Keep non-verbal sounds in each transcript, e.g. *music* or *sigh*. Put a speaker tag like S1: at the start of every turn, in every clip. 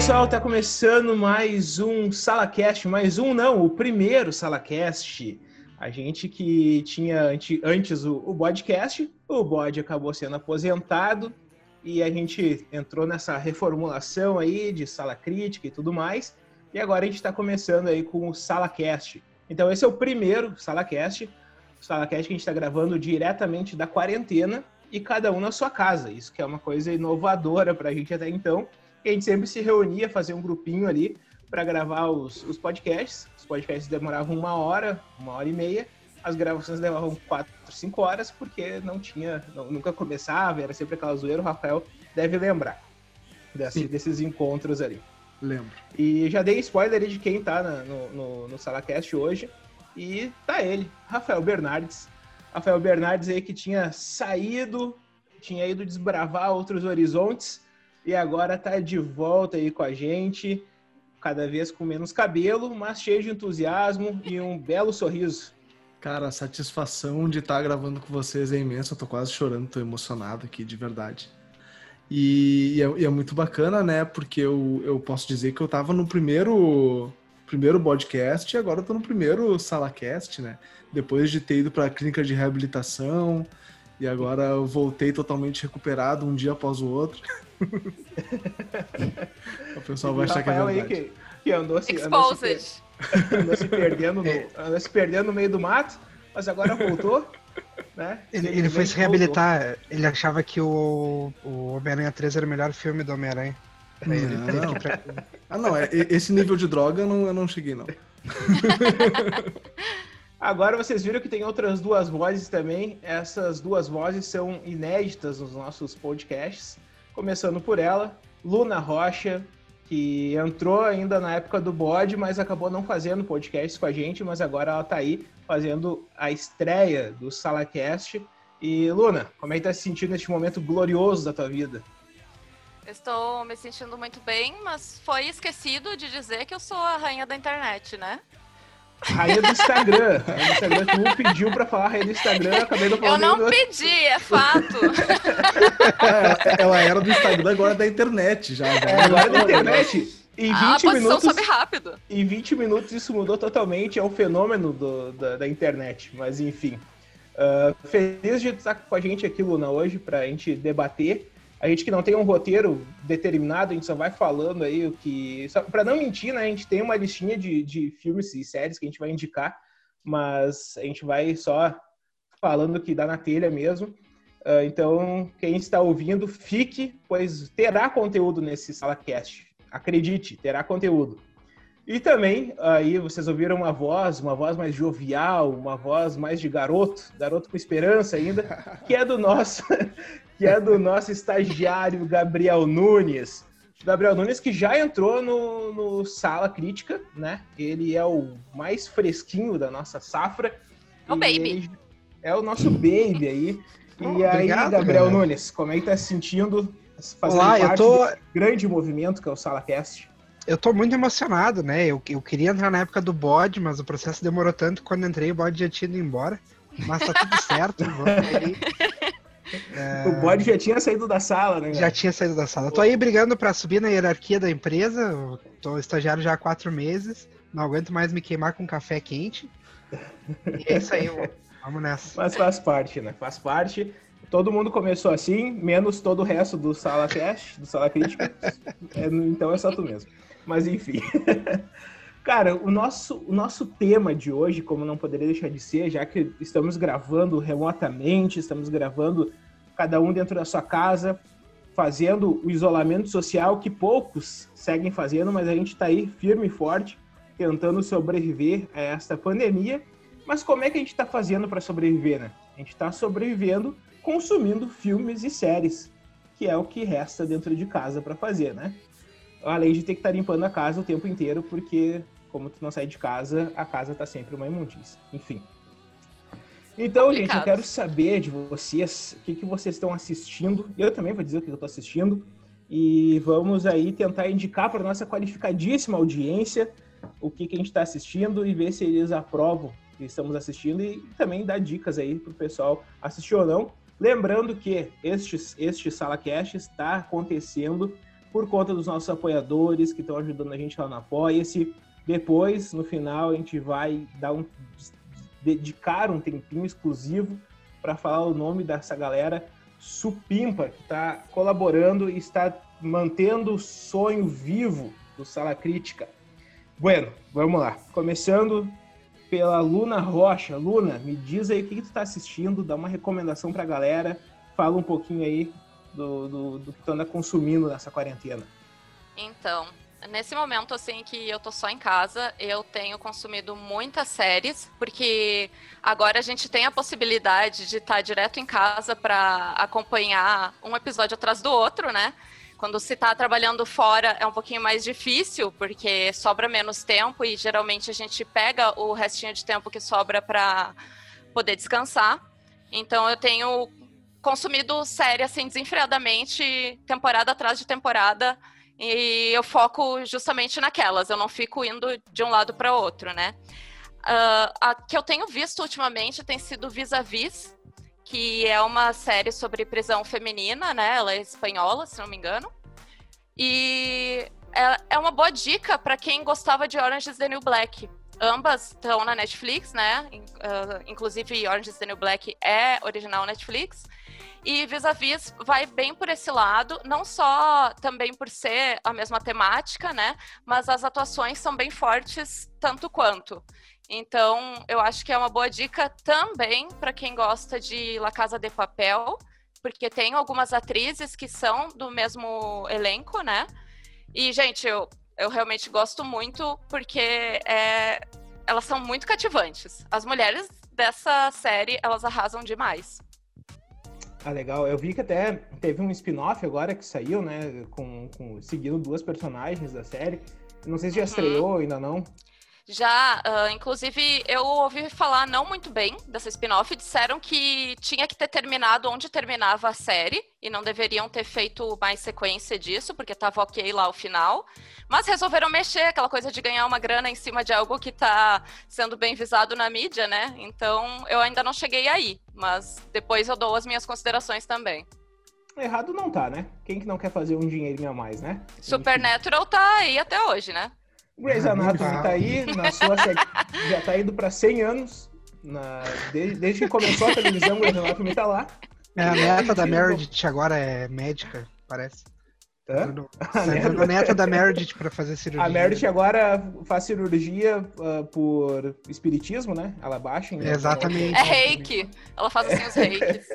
S1: pessoal, tá começando mais um SalaCast, mais um não, o primeiro SalaCast. A gente que tinha antes o, o podcast, o bode acabou sendo aposentado e a gente entrou nessa reformulação aí de sala crítica e tudo mais. E agora a gente está começando aí com o SalaCast. Então esse é o primeiro SalaCast, o SalaCast que a gente está gravando diretamente da quarentena e cada um na sua casa. Isso que é uma coisa inovadora para a gente até então. E a gente sempre se reunia, fazia um grupinho ali para gravar os, os podcasts. Os podcasts demoravam uma hora, uma hora e meia. As gravações levavam quatro, cinco horas, porque não tinha, não, nunca começava, era sempre aquela zoeira. O Rafael deve lembrar desse, desses encontros ali.
S2: Lembro.
S1: E já dei spoiler de quem tá na, no, no, no SalaCast hoje. E tá ele, Rafael Bernardes. Rafael Bernardes aí que tinha saído, tinha ido desbravar outros horizontes e agora tá de volta aí com a gente cada vez com menos cabelo, mas cheio de entusiasmo e um belo sorriso.
S2: Cara, a satisfação de estar gravando com vocês é imensa. Eu tô quase chorando, tô emocionado aqui, de verdade. E, e, é, e é, muito bacana, né? Porque eu, eu posso dizer que eu tava no primeiro primeiro podcast e agora eu tô no primeiro SalaCast, né? Depois de ter ido para a clínica de reabilitação e agora eu voltei totalmente recuperado um dia após o outro. *laughs* o pessoal vai achar que é verdade. Aí que,
S1: que andou, se, andou, se, andou se perdendo no, *laughs* é. andou se perdendo no meio do mato, mas agora voltou. Né?
S3: Ele, ele foi se reabilitar, voltou. ele achava que o, o Homem-Aranha 3 era o melhor filme do Homem-Aranha.
S2: Não. Pra... Ah, não, é, esse nível de droga eu não, eu não cheguei, não. *laughs*
S1: Agora vocês viram que tem outras duas vozes também. Essas duas vozes são inéditas nos nossos podcasts. Começando por ela, Luna Rocha, que entrou ainda na época do bode, mas acabou não fazendo podcast com a gente, mas agora ela está aí fazendo a estreia do SalaCast. E Luna, como é que tá se sentindo neste momento glorioso da tua vida?
S4: Estou me sentindo muito bem, mas foi esquecido de dizer que eu sou a rainha da internet, né?
S1: Rainha do Instagram. Rainha do Instagram, tu me pediu pra falar rainha do Instagram, eu acabei não falando.
S4: Eu não pedi, é fato.
S2: É, ela era do Instagram, agora é da internet já. já.
S1: É, agora é da internet. Em 20
S4: a
S1: minutos,
S4: sobe rápido.
S1: Em 20 minutos isso mudou totalmente, é o fenômeno do, da, da, internet. Mas enfim. Uh, feliz de estar com a gente aqui, Luna, hoje, pra gente debater a gente que não tem um roteiro determinado, a gente só vai falando aí o que. Para não mentir, né? A gente tem uma listinha de, de filmes e séries que a gente vai indicar, mas a gente vai só falando o que dá na telha mesmo. Uh, então, quem está ouvindo, fique, pois terá conteúdo nesse SalaCast. Acredite, terá conteúdo. E também, aí vocês ouviram uma voz, uma voz mais jovial, uma voz mais de garoto, garoto com esperança ainda, que é do nosso, *laughs* que é do nosso estagiário Gabriel Nunes. Gabriel Nunes que já entrou no, no Sala Crítica, né? Ele é o mais fresquinho da nossa safra.
S4: É o baby.
S1: É o nosso baby aí. Oh, *laughs* e aí, obrigado, Gabriel cara. Nunes, como é que tá se sentindo
S3: fazendo Olá, parte tô... desse
S1: grande movimento que é o SalaCast?
S3: Eu tô muito emocionado, né? Eu, eu queria entrar na época do bode, mas o processo demorou tanto que quando entrei o bode já tinha ido embora. Mas tá tudo certo.
S1: É... *laughs* O bode já tinha saído da sala, né?
S3: Já tinha saído da sala. Eu tô aí brigando para subir na hierarquia da empresa. Eu tô estagiário já há quatro meses. Não aguento mais me queimar com café quente. E é isso aí, vamos nessa.
S1: Mas faz parte, né? Faz parte. Todo mundo começou assim, menos todo o resto do Sala Cash, do Sala Crítica. *laughs* É, então é só tu mesmo. Mas enfim. *laughs* Cara, o nosso, o nosso tema de hoje, como não poderia deixar de ser, já que estamos gravando remotamente, estamos gravando cada um dentro da sua casa, fazendo o isolamento social que poucos seguem fazendo, mas a gente está aí firme e forte, tentando sobreviver a esta pandemia. Mas como é que a gente está fazendo para sobreviver, né? A gente está sobrevivendo consumindo filmes e séries, que é o que resta dentro de casa para fazer, né? Além de ter que estar tá limpando a casa o tempo inteiro, porque como tu não sai de casa, a casa tá sempre uma imundícia. Enfim. Então, Complicado. gente, eu quero saber de vocês o que, que vocês estão assistindo. Eu também vou dizer o que eu estou assistindo. E vamos aí tentar indicar para nossa qualificadíssima audiência o que, que a gente está assistindo e ver se eles aprovam o que estamos assistindo e também dar dicas aí para o pessoal assistir ou não. Lembrando que este, este SalaCast está acontecendo por conta dos nossos apoiadores que estão ajudando a gente lá no Apoia-se. Depois, no final, a gente vai dar um dedicar um tempinho exclusivo para falar o nome dessa galera supimpa que está colaborando e está mantendo o sonho vivo do Sala Crítica. Bueno, vamos lá. Começando pela Luna Rocha. Luna, me diz aí o que, que tu está assistindo, dá uma recomendação para a galera, fala um pouquinho aí do, do, do que tu anda consumindo nessa quarentena.
S4: Então, nesse momento assim que eu tô só em casa, eu tenho consumido muitas séries, porque agora a gente tem a possibilidade de estar direto em casa para acompanhar um episódio atrás do outro, né? Quando se está trabalhando fora é um pouquinho mais difícil, porque sobra menos tempo e geralmente a gente pega o restinho de tempo que sobra para poder descansar. Então eu tenho consumido série assim desenfreadamente, temporada atrás de temporada, e eu foco justamente naquelas, eu não fico indo de um lado para outro, né? Uh, a que eu tenho visto ultimamente tem sido Vis-a-Vis, que é uma série sobre prisão feminina, né? Ela é espanhola, se não me engano. E é, é uma boa dica para quem gostava de Orange is the New Black. Ambas estão na Netflix, né? Uh, inclusive, Orange is the New Black é original Netflix. E Vis-a-Vis vai bem por esse lado, não só também por ser a mesma temática, né? Mas as atuações são bem fortes tanto quanto. Então, eu acho que é uma boa dica também para quem gosta de La Casa de Papel, porque tem algumas atrizes que são do mesmo elenco, né? E, gente, eu, eu realmente gosto muito porque é, elas são muito cativantes. As mulheres dessa série, elas arrasam demais.
S1: Ah, legal. Eu vi que até teve um spin-off agora que saiu, né? Com, com, seguindo duas personagens da série. Não sei se já uhum. estreou ainda não.
S4: Já, uh, inclusive, eu ouvi falar não muito bem dessa spin-off. Disseram que tinha que ter terminado onde terminava a série e não deveriam ter feito mais sequência disso, porque tava ok lá o final. Mas resolveram mexer, aquela coisa de ganhar uma grana em cima de algo que tá sendo bem visado na mídia, né? Então eu ainda não cheguei aí, mas depois eu dou as minhas considerações também.
S1: Errado não tá, né? Quem que não quer fazer um dinheirinho a mais, né?
S4: Supernatural tá aí até hoje, né?
S1: Grey's Anatomy tá aí, na sua já tá indo para 100 anos. Na, desde, desde, que começou a televisão, o Grey's Anatomy tá lá.
S3: É, a neta da Meredith agora é médica, parece. Hã? *laughs* A neta, a neta da Meredith para fazer cirurgia.
S1: A Meredith agora faz cirurgia uh, por espiritismo, né? Ela baixa.
S3: Em Exatamente.
S4: É reiki. Ela faz assim os reikis.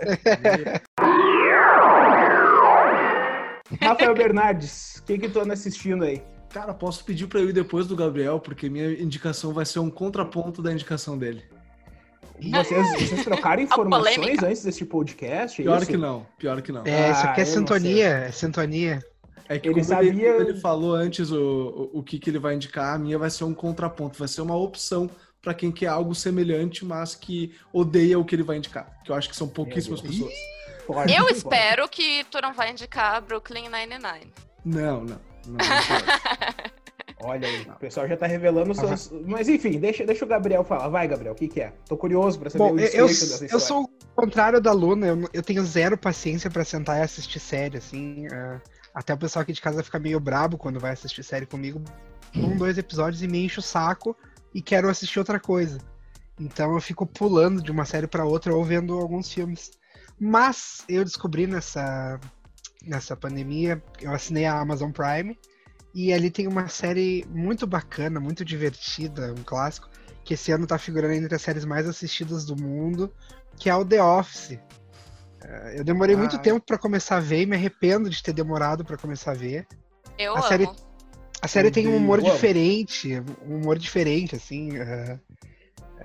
S1: Rafael Bernardes, o que que tu anda assistindo aí?
S2: Cara, posso pedir para eu ir depois do Gabriel, porque minha indicação vai ser um contraponto da indicação dele.
S1: Vocês, vocês trocaram *laughs* informações antes desse podcast?
S2: É pior isso? que não, pior que não.
S3: É, isso aqui é ah, sintonia, é sintonia.
S2: É que ele sabia. Ele, ele, falou antes o, o, o que, que ele vai indicar, a minha vai ser um contraponto, vai ser uma opção para quem quer algo semelhante, mas que odeia o que ele vai indicar. Que eu acho que são pouquíssimas pessoas.
S4: Pode, eu pode. espero que tu não vai indicar Brooklyn Nine-Nine.
S2: Não, não. Não, *laughs*
S1: Olha aí, o pessoal já tá revelando os seus. Mas enfim, deixa, deixa o Gabriel falar. Vai, Gabriel, o que, que é? Tô curioso pra saber
S3: Bom, o eu, eu sou o contrário da Luna, eu, eu tenho zero paciência para sentar e assistir série, assim. Uh, até o pessoal aqui de casa fica meio brabo quando vai assistir série comigo. Um, dois episódios e me enche o saco e quero assistir outra coisa. Então eu fico pulando de uma série para outra ou vendo alguns filmes. Mas eu descobri nessa nessa pandemia, eu assinei a Amazon Prime e ali tem uma série muito bacana, muito divertida, um clássico, que esse ano tá figurando entre as séries mais assistidas do mundo, que é o The Office. É, eu demorei ah. muito tempo para começar a ver e me arrependo de ter demorado para começar a ver.
S4: Eu
S3: a
S4: amo.
S3: série A série tem um humor diferente, um humor diferente, assim. Uh,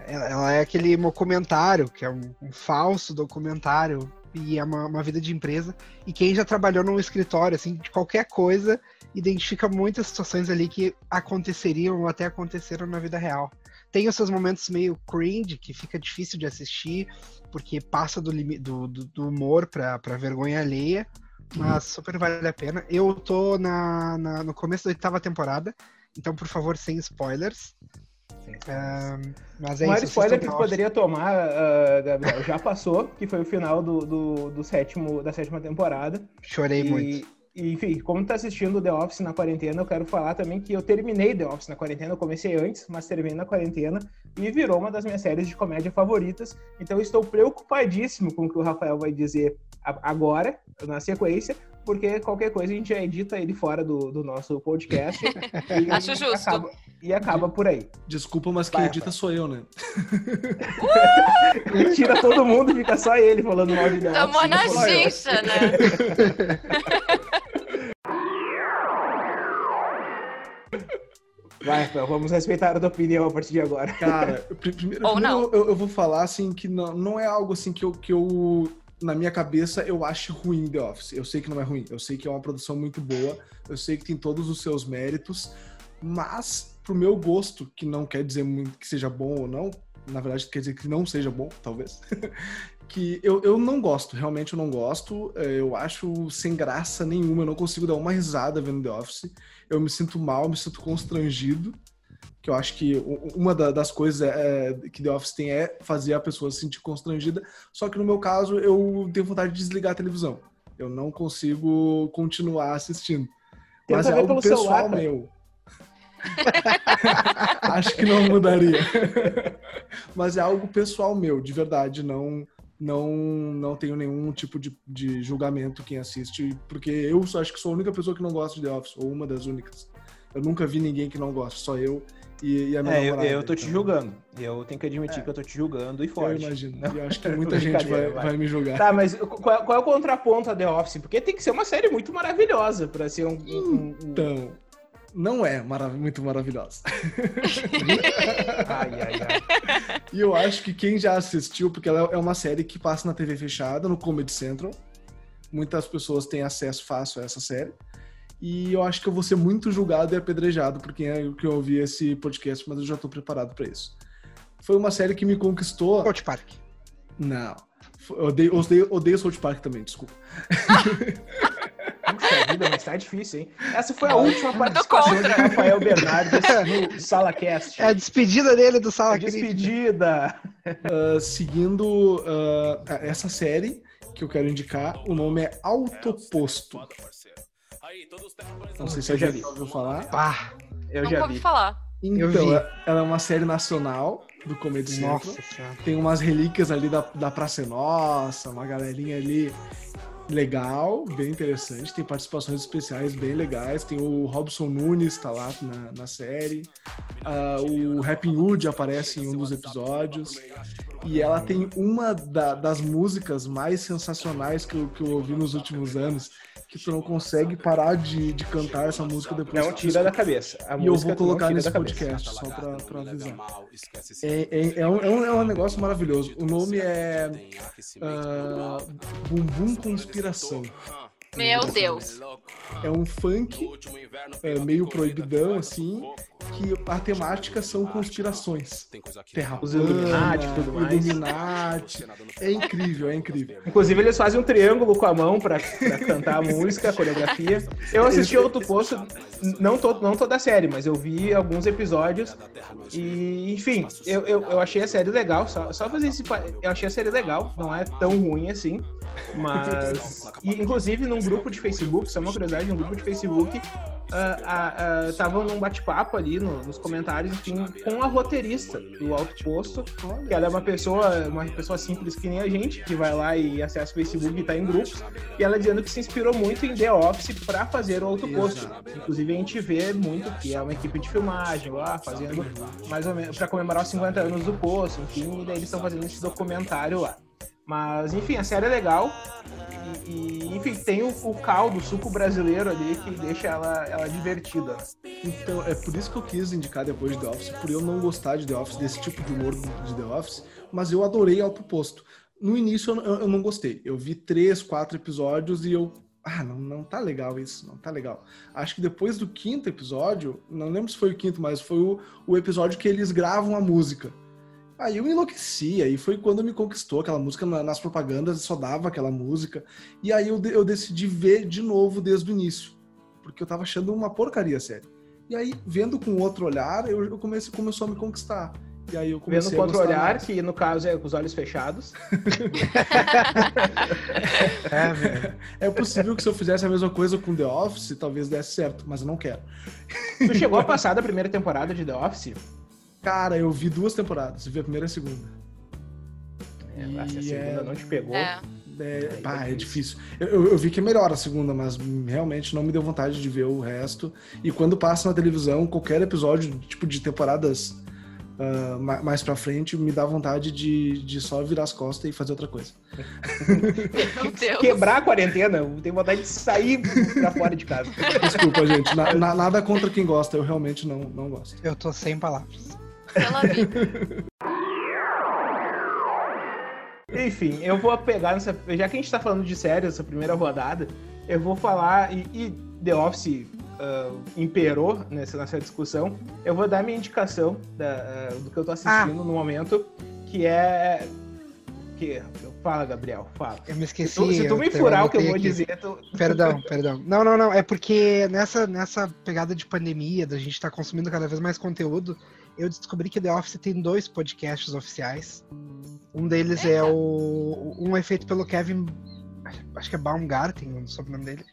S3: ela é aquele documentário, que é um, um falso documentário e é uma, uma, vida de empresa. E quem já trabalhou num escritório, assim, de qualquer coisa, identifica muitas situações ali que aconteceriam ou até aconteceram na vida real. Tem os seus momentos meio cringe, que fica difícil de assistir, porque passa do, do, do humor pra, pra vergonha alheia, mas super vale a pena. Eu tô na, na no começo da oitava temporada, então, por favor, sem spoilers.
S1: Uh, mas é o maior spoiler que tu poderia tomar, uh, Gabriel, já passou, que foi o final do, do, do, sétimo, da sétima temporada.
S3: Chorei
S1: e,
S3: muito.
S1: Enfim, como tá assistindo The Office na quarentena, eu quero falar também que eu terminei The Office na quarentena. Eu comecei antes, mas terminei na quarentena e virou uma das minhas séries de comédia favoritas. Então eu estou preocupadíssimo com o que o Rafael vai dizer agora, na sequência, porque qualquer coisa a gente já edita ele fora do, do nosso podcast. *laughs*
S4: e, Acho justo.
S1: Acaba, e acaba por aí.
S2: Desculpa, mas quem edita sou eu, né?
S1: ele *laughs* tira todo mundo, fica só ele falando mal de Deus.
S4: Tomou na xixa, né? *laughs*
S1: Vai, Rafael, vamos respeitar a tua opinião a partir de agora.
S2: Cara, *laughs* primeiro, Ou não. Eu, eu, vou falar assim que não, não é algo assim que eu, que eu na minha cabeça, eu acho ruim The Office. Eu sei que não é ruim, eu sei que é uma produção muito boa, eu sei que tem todos os seus méritos, mas pro meu gosto, que não quer dizer muito que seja bom ou não, na verdade quer dizer que não seja bom, talvez, *laughs* que eu, eu não gosto, realmente eu não gosto, é, eu acho sem graça nenhuma, eu não consigo dar uma risada vendo The Office, eu me sinto mal, me sinto constrangido, que eu acho que uma das coisas é, é, que The Office tem é fazer a pessoa se sentir constrangida, só que no meu caso eu tenho vontade de desligar a televisão. Eu não consigo continuar assistindo. Mas é algo pessoal celular, meu. *laughs* acho que não mudaria. *laughs* Mas é algo pessoal meu, de verdade, não não não tenho nenhum tipo de, de julgamento quem assiste, porque eu só acho que sou a única pessoa que não gosta de The Office, ou uma das únicas. Eu nunca vi ninguém que não gosta, só eu e, e a minha
S1: é, namorada, eu, eu tô então. te julgando. Eu tenho que admitir é. que eu tô te julgando e forte.
S2: Eu imagino. Não? *laughs* Eu acho que muita gente vai, vai, me julgar.
S1: Tá, mas qual, qual, é o contraponto a The Office? Porque tem que ser uma série muito maravilhosa pra ser um. um,
S2: um... Não é marav muito maravilhosa. *laughs* ai, ai, ai. E eu acho que quem já assistiu, porque ela é uma série que passa na TV fechada, no Comedy Central. Muitas pessoas têm acesso fácil a essa série. E eu acho que eu vou ser muito julgado e apedrejado por quem é que ouvi esse podcast, mas eu já tô preparado para isso. Foi uma série que me conquistou.
S3: South Park.
S2: Não. Eu odeio, odeio, odeio South Park também, desculpa. *laughs*
S1: Puxa vida, mas tá difícil, hein? Essa foi a última participação do Rafael Bernardes *laughs* no SalaCast.
S3: É a despedida dele do Sala
S1: é Despedida!
S2: Uh, seguindo uh, essa série que eu quero indicar, o nome é Autoposto. Não sei se eu já vi. ouviu falar.
S3: Ah,
S1: eu já
S4: vi. falar.
S2: Então, ela é uma série nacional do Comedy Central. Tem umas relíquias ali da, da Praça Nossa, uma galerinha ali legal, bem interessante. Tem participações especiais bem legais. Tem o Robson Nunes, tá lá na, na série. Uh, o Happy Hood aparece em um dos episódios. E ela tem uma da, das músicas mais sensacionais que eu, que eu ouvi nos últimos anos, que tu não consegue parar de, de cantar essa música depois.
S1: Não tira da cabeça.
S2: A e eu vou colocar nesse podcast, só pra, pra avisar. É, é, é, um, é, um, é um negócio maravilhoso. O nome é uh, Bumbum Conspiração.
S4: Meu Deus.
S2: É um funk é, meio proibidão, assim, que a temática são conspirações.
S1: Terra Os Illuminati tudo mais.
S2: Illuminati. É incrível, é incrível.
S1: Inclusive, eles fazem um triângulo com a mão pra, pra cantar a música, a coreografia. Eu assisti outro posto, não, to, não toda a série, mas eu vi alguns episódios. E, enfim, eu, eu, eu achei a série legal. Só, só fazer esse. Eu achei a série legal, não é tão ruim assim. Mas. E, inclusive, num grupo de Facebook, isso é uma curiosidade, num grupo de Facebook, estavam uh, uh, num bate-papo ali no, nos comentários, enfim, com a roteirista do Alto Posto, que ela é uma pessoa, uma pessoa simples que nem a gente, que vai lá e acessa o Facebook e tá em grupos, e ela dizendo que se inspirou muito em The Office para fazer o Alto Posto. Inclusive, a gente vê muito que é uma equipe de filmagem lá, fazendo mais ou menos para comemorar os 50 anos do Posto, enfim, e daí eles estão fazendo esse documentário lá. Mas, enfim, a série é legal. E, e enfim, tem o, o, caldo, o suco brasileiro ali que deixa ela, ela divertida.
S2: Então, é por isso que eu quis indicar depois de The Office, por eu não gostar de The Office, desse tipo de humor de The Office, mas eu adorei Alto Posto. No início eu, eu não gostei. Eu vi três, quatro episódios e eu ah, não, não tá legal isso, não tá legal. Acho que depois do quinto episódio, não lembro se foi o quinto, mas foi o, o episódio que eles gravam a música. Aí eu enlouqueci, aí foi quando me conquistou aquela música, nas propagandas só dava aquela música. E aí eu, eu decidi ver de novo desde o início, porque eu tava achando uma porcaria sério. E aí, vendo com outro olhar, eu, eu comecei, começou a me conquistar. E aí eu comecei
S1: Vendo
S2: a
S1: contra o
S2: gostar
S1: olhar,
S2: mais.
S1: que no caso é com os olhos fechados. *laughs*
S3: É, velho.
S2: É possível que se eu fizesse a mesma coisa com The Office, talvez desse certo, mas eu não quero.
S1: Tu chegou a passar da primeira temporada de The Office?
S2: Cara, eu vi duas temporadas, vi a primeira e a segunda.
S1: É,
S2: E
S1: a segunda
S2: é-
S1: não te pegou.
S4: É.
S2: É,
S1: Aí
S2: pá,
S1: é
S2: é difícil. Eu, eu- eu vi que é melhor a segunda, mas realmente não me deu vontade de ver o resto. E quando passa na televisão, qualquer episódio, tipo de temporadas ma- mais pra frente, me dá vontade de, de só virar as costas e fazer outra coisa. *laughs*
S1: Quebrar a quarentena, eu tenho vontade de sair pra fora de casa.
S2: Desculpa, gente. na- na- nada contra quem gosta, eu realmente não, não gosto.
S3: Eu tô sem palavras.
S4: Pela vida.
S1: Enfim, eu vou pegar nessa. Já que a gente tá falando de série, essa primeira rodada, eu vou falar. E, e The Office ah, imperou nessa, nessa discussão. Eu vou dar minha indicação da- ah, do que eu tô assistindo no momento, que é. Que, fala, Gabriel, fala.
S3: Eu me esqueci.
S1: Se tu, se tu me furar o que eu vou
S3: aqui.
S1: dizer, tu,
S3: Perdão, *laughs* perdão. Não, não, não. É porque nessa, nessa pegada de pandemia, da gente estar consumindo cada vez mais conteúdo, eu descobri que The Office tem dois podcasts oficiais. Um deles é
S4: Eita.
S3: o. Um é feito pelo Kevin. Acho que é Baumgarten, o sobrenome dele.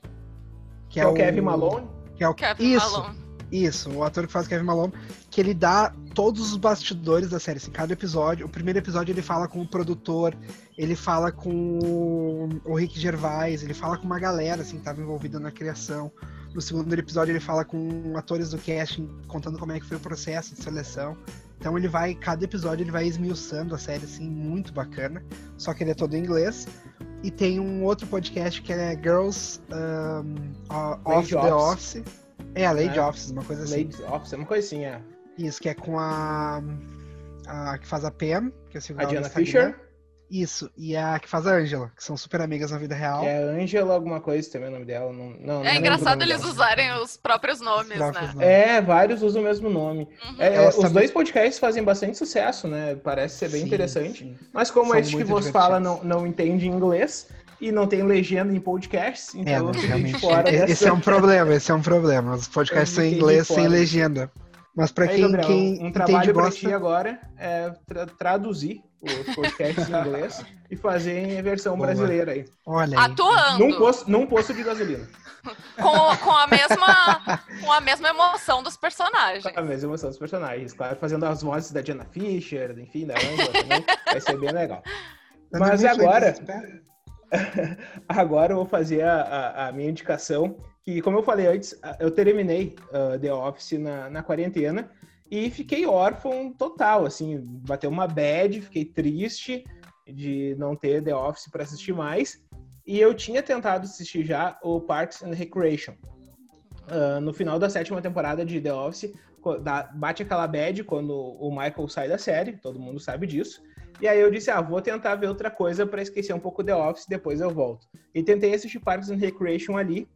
S1: que é o Kevin Malone.
S3: Que é o
S4: Kevin
S3: Isso,
S4: Malone.
S3: isso, o ator que faz Kevin Malone, que ele dá todos os bastidores da série. Assim, cada episódio, o primeiro episódio ele fala com o produtor, ele fala com o Rick Gervais, ele fala com uma galera assim, que estava envolvida na criação. No segundo episódio ele fala com atores do casting, contando como é que foi o processo de seleção. Então ele vai, cada episódio ele vai esmiuçando a série assim, muito bacana. Só que ele é todo em inglês. E tem um outro podcast que é Girls um, uh,
S1: Lady
S3: the
S1: Office.
S3: Office. É, a Lady
S1: É.
S3: Office, uma coisa assim.
S1: Lady Office, é uma coisa assim, é.
S3: Isso, que é com a, a que faz a Pam, que eu sigo
S1: A Diana
S3: Instagram.
S1: Fisher,
S3: Isso, e a que faz a Angela, que são super amigas na vida real.
S1: que é Angela alguma coisa também o nome dela. Não, não, não
S4: É
S1: lembro
S4: engraçado eles
S1: dela.
S4: usarem os próprios nomes,
S3: próprios
S4: né?
S3: nomes.
S1: É, vários usam o mesmo nome.
S4: Uhum.
S1: É, os
S3: também-
S1: dois podcasts fazem bastante sucesso, né? Parece ser bem
S3: Sim,
S1: interessante.
S3: sim.
S1: Mas como
S3: São
S1: este que vos fala não, não entende inglês e não tem legenda em podcasts, então
S3: É,
S1: eu
S3: não,
S1: fiquei de
S3: realmente.
S1: fora
S3: Esse é um problema, esse é um problema. Os podcasts são em inglês sem legenda. Mas pra
S1: Aí,
S3: quem,
S1: Gabriel,
S3: quem
S1: um
S3: entende
S1: trabalho pra
S3: gosta,
S1: ti agora é tra- traduzir os podcasts em *laughs* inglês e fazer em versão
S3: Boa.
S1: brasileira aí.
S3: olha aí.
S4: Atuando.
S1: Num posto, num posto de gasolina.
S4: Com, com, a mesma, com a mesma emoção dos personagens.
S1: A mesma emoção dos personagens. Claro, fazendo as vozes da Diana Fisher, enfim, da Angela também. Vai ser bem legal. *laughs*
S3: Eu
S1: Mas agora-
S3: espera. *laughs*
S1: Agora eu vou fazer a, a- a minha indicação, que como eu falei antes, a- eu terminei uh, The Office na, na quarentena e fiquei órfão total, assim, bateu uma bad, fiquei triste de não ter The Office para assistir mais. E eu tinha tentado assistir já o Parks and Recreation. Uh, no final da sétima temporada de The Office, dá- bate aquela bad quando o Michael sai da série, todo mundo sabe disso. E aí eu disse, ah, vou tentar ver outra coisa para esquecer um pouco The Office, depois eu volto. E tentei assistir Parks and Recreation ali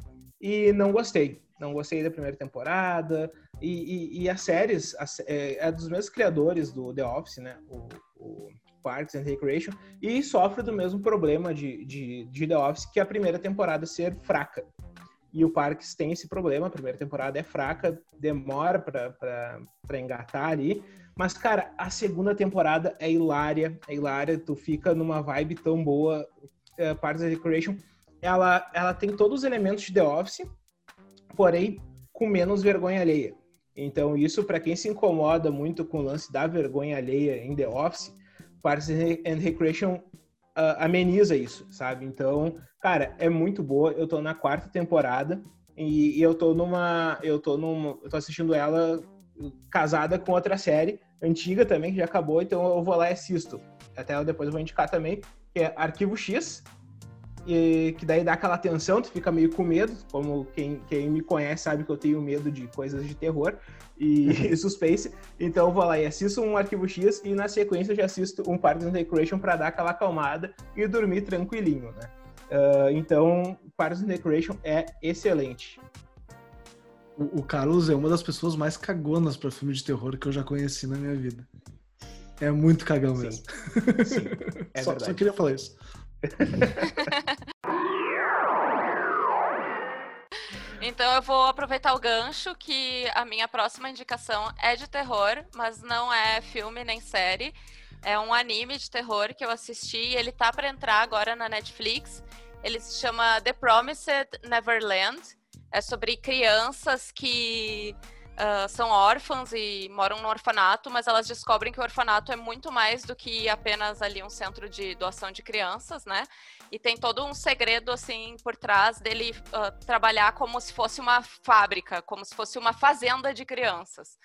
S1: e não gostei. Não gostei da primeira temporada. E, e- e as séries, é, é dos mesmos criadores do The Office, né? O, o Parks and Recreation. E sofre do mesmo problema de, de, de The Office, que a primeira temporada ser fraca. E o Parks tem esse problema, a primeira temporada é fraca, demora para engatar ali. Mas, cara, a segunda temporada é hilária, é hilária, tu fica numa vibe tão boa. É, Parks and Recreation, ela, ela tem todos os elementos de The Office, porém com menos vergonha alheia. Então, isso, para quem se incomoda muito com o lance da vergonha alheia em The Office, Parks and Recreation uh, ameniza isso, sabe? Então, cara, é muito boa. Eu tô na quarta temporada e, e eu tô numa. Eu tô numa. Eu tô assistindo ela casada com outra série antiga também, que já acabou, então eu vou lá e assisto. Até depois eu vou indicar também, que é Arquivo X, e que daí dá aquela tensão, tu fica meio com medo, como quem, quem me conhece sabe que eu tenho medo de coisas de terror e *laughs* *laughs* suspense, então eu vou lá e assisto um Arquivo X e na sequência eu já assisto um Parks and Recreation para dar aquela acalmada e dormir tranquilinho, né? Uh, então, Parks and Recreation é excelente.
S2: O, o Carlos é uma das pessoas mais cagonas pra filme de terror que eu já conheci na minha vida. É muito cagão
S1: Sim.
S2: mesmo.
S1: Sim, é *laughs*
S2: só, só queria falar isso. *laughs*
S4: Então eu vou aproveitar o gancho que a minha próxima indicação é de terror, mas não é filme nem série. É um anime de terror que eu assisti e ele tá para entrar agora na Netflix. Ele se chama The Promised Neverland. É sobre crianças que uh, são órfãs e moram no orfanato, mas elas descobrem que o orfanato é muito mais do que apenas ali um centro de doação de crianças, né? E tem todo um segredo assim por trás dele uh, trabalhar como se fosse uma fábrica, como se fosse uma fazenda de crianças.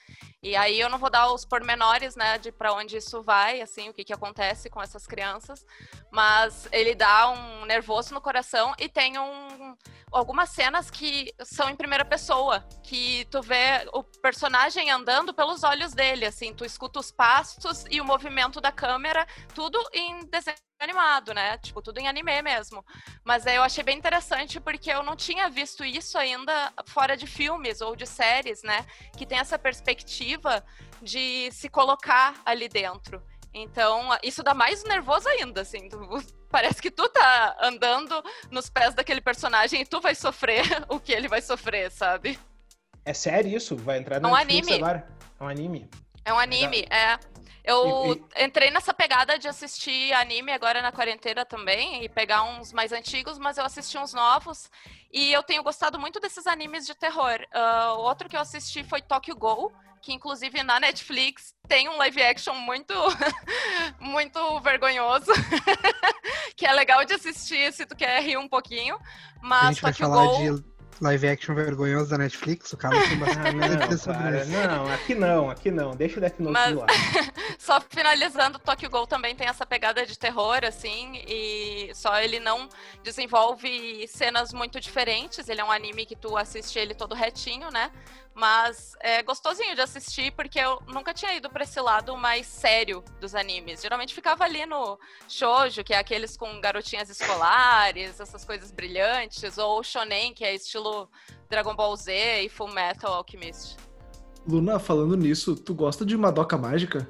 S4: E aí eu não vou dar os pormenores, né, de para onde isso vai, assim, o que que acontece com essas crianças, mas ele dá um nervoso no coração e tem um algumas cenas que são em primeira pessoa, que tu vê o personagem andando pelos olhos dele, assim, tu escuta os passos e o movimento da câmera, tudo em desenho animado, né? Tipo, tudo em anime mesmo. Mas eu achei bem interessante porque eu não tinha visto isso ainda fora de filmes ou de séries, né? Que tem essa perspectiva de se colocar ali dentro. Então, isso dá mais nervoso ainda, assim. Tu, *laughs* parece que tu tá andando nos pés daquele personagem e tu vai sofrer *laughs* o que ele vai sofrer, sabe?
S1: É sério isso? Vai entrar no
S4: é um anime.
S1: agora? É um anime?
S4: É um anime, é. Eu e, e... entrei nessa pegada de assistir anime agora na quarentena também e pegar uns mais antigos, mas eu assisti uns novos e eu tenho gostado muito desses animes de terror. Uh, outro que eu assisti foi Tokyo Ghoul, que inclusive na Netflix tem um live action muito *laughs* muito vergonhoso, *laughs* que é legal de assistir se tu quer rir um pouquinho, mas Tokyo Ghoul...
S3: de live action vergonhoso da Netflix, o Carlos tem bastante
S1: ah, *laughs* não, não, aqui não, aqui não, deixa o Death Note Mas, lá. *laughs*
S4: só finalizando, Tokyo Ghoul também tem essa pegada de terror, assim, e só ele não desenvolve cenas muito diferentes, ele é um anime que tu assiste ele todo retinho, né? Mas é gostosinho de assistir porque eu nunca tinha ido para esse lado mais sério dos animes. Geralmente ficava ali no shoujo, que é aqueles com garotinhas escolares, essas coisas brilhantes, ou shonen, que é estilo Dragon Ball Z e Full Metal Alchemist.
S2: Luna, falando nisso, tu gosta de Madoka Mágica?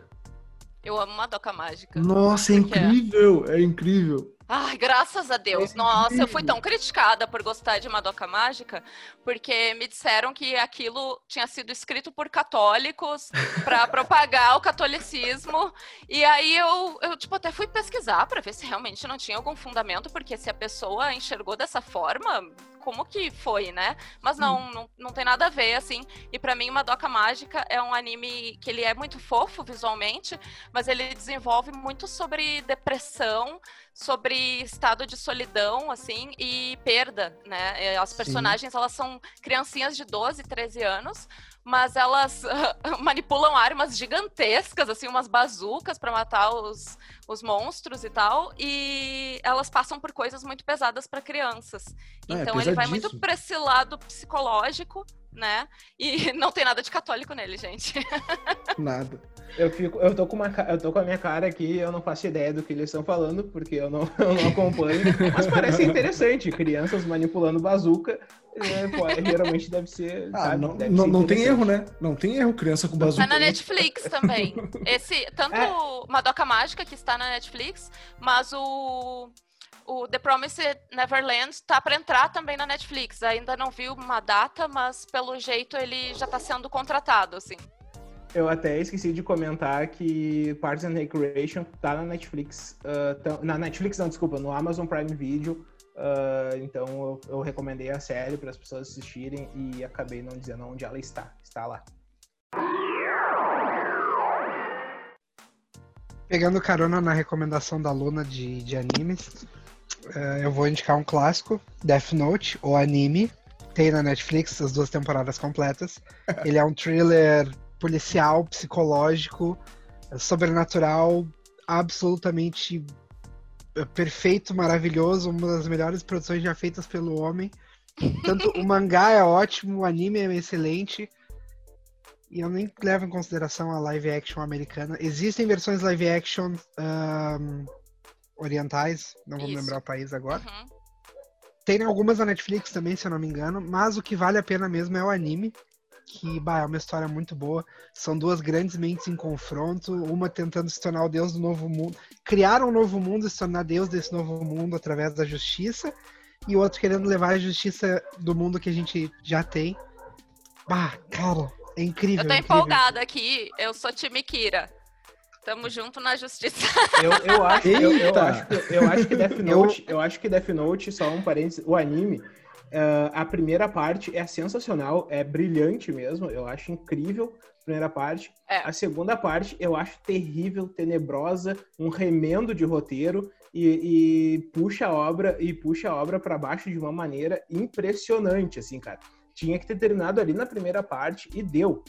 S4: Eu amo Madoka Mágica.
S2: Nossa, é incrível, é incrível.
S4: Ai, graças a Deus. Nossa, eu fui tão criticada por gostar de Madoka Mágica, porque me disseram que aquilo tinha sido escrito por católicos para *laughs* propagar o catolicismo. E aí eu, eu tipo, até fui pesquisar para ver se realmente não tinha algum fundamento, porque se a pessoa enxergou dessa forma, como que foi, né? Mas não, hum. não, não tem nada a ver, assim. E para mim, Madoka Mágica é um anime que ele é muito fofo visualmente, mas ele desenvolve muito sobre depressão, sobre estado de solidão, assim, e perda, né? As personagens, Sim. elas são criancinhas de 12, 13 anos, mas elas uh, *laughs* manipulam armas gigantescas, assim, umas bazucas para matar os, os monstros e tal, e elas passam por coisas muito pesadas para crianças. Ah, é então é ele vai muito para esse lado psicológico, né? E *laughs* não tem nada de católico nele, gente. *laughs*
S2: Nada.
S1: Eu, fico, eu, tô com uma, eu tô com a minha cara aqui, eu não faço ideia do que eles estão falando, porque eu não, eu não acompanho. Mas parece interessante. Crianças manipulando bazuca. É, pô, geralmente deve ser.
S2: Ah, sabe, não, deve não, ser não tem erro, né? Não tem erro, criança com bazuca.
S4: Tá na Netflix também. *laughs* Esse, tanto é. Madoka Mágica, que está na Netflix, mas o o The Promised Neverland está para entrar também na Netflix. Ainda não vi uma data, mas pelo jeito ele já está sendo contratado, assim.
S1: Eu até esqueci de comentar que Parks and Recreation tá na Netflix. Uh, na Netflix, não, desculpa, no Amazon Prime Video. Uh, então eu, eu, recomendei a série para as pessoas assistirem e acabei não dizendo onde ela está. Está lá.
S3: Pegando carona na recomendação da Luna de, de animes, uh, eu vou indicar um clássico, Death Note, ou anime. Tem na Netflix as duas temporadas completas. *laughs* Ele é um thriller policial, psicológico, sobrenatural, absolutamente perfeito, maravilhoso, uma das melhores produções já feitas pelo homem. Tanto o mangá é ótimo, o anime é excelente. E eu nem levo em consideração a live action americana. Existem versões live action um, orientais, não vou lembrar o país agora. Uhum. Tem algumas na Netflix também, se eu não me engano, mas o que vale a pena mesmo é o anime que bah, é uma história muito boa. São duas grandes mentes em confronto, uma tentando se tornar o deus do novo mundo, criar um novo mundo e se tornar deus desse novo mundo através da justiça, e o outro querendo levar a justiça do mundo que a gente já tem. Ah, cara, é incrível.
S4: Eu tô
S3: é incrível.
S4: empolgada aqui, eu sou time Kira. Tamo junto na justiça. *laughs*
S1: Eu, eu, acho, eu, eu, acho, que, eu acho que Death Note, eu... eu acho que Death Note, só um parênteses, o anime, uh, a primeira parte é sensacional, é brilhante mesmo, eu acho incrível a primeira parte. É. A segunda parte eu acho terrível, tenebrosa, um remendo de roteiro e, e puxa a obra e puxa a obra para baixo de uma maneira impressionante, assim, cara. Tinha que ter terminado ali na primeira parte e deu.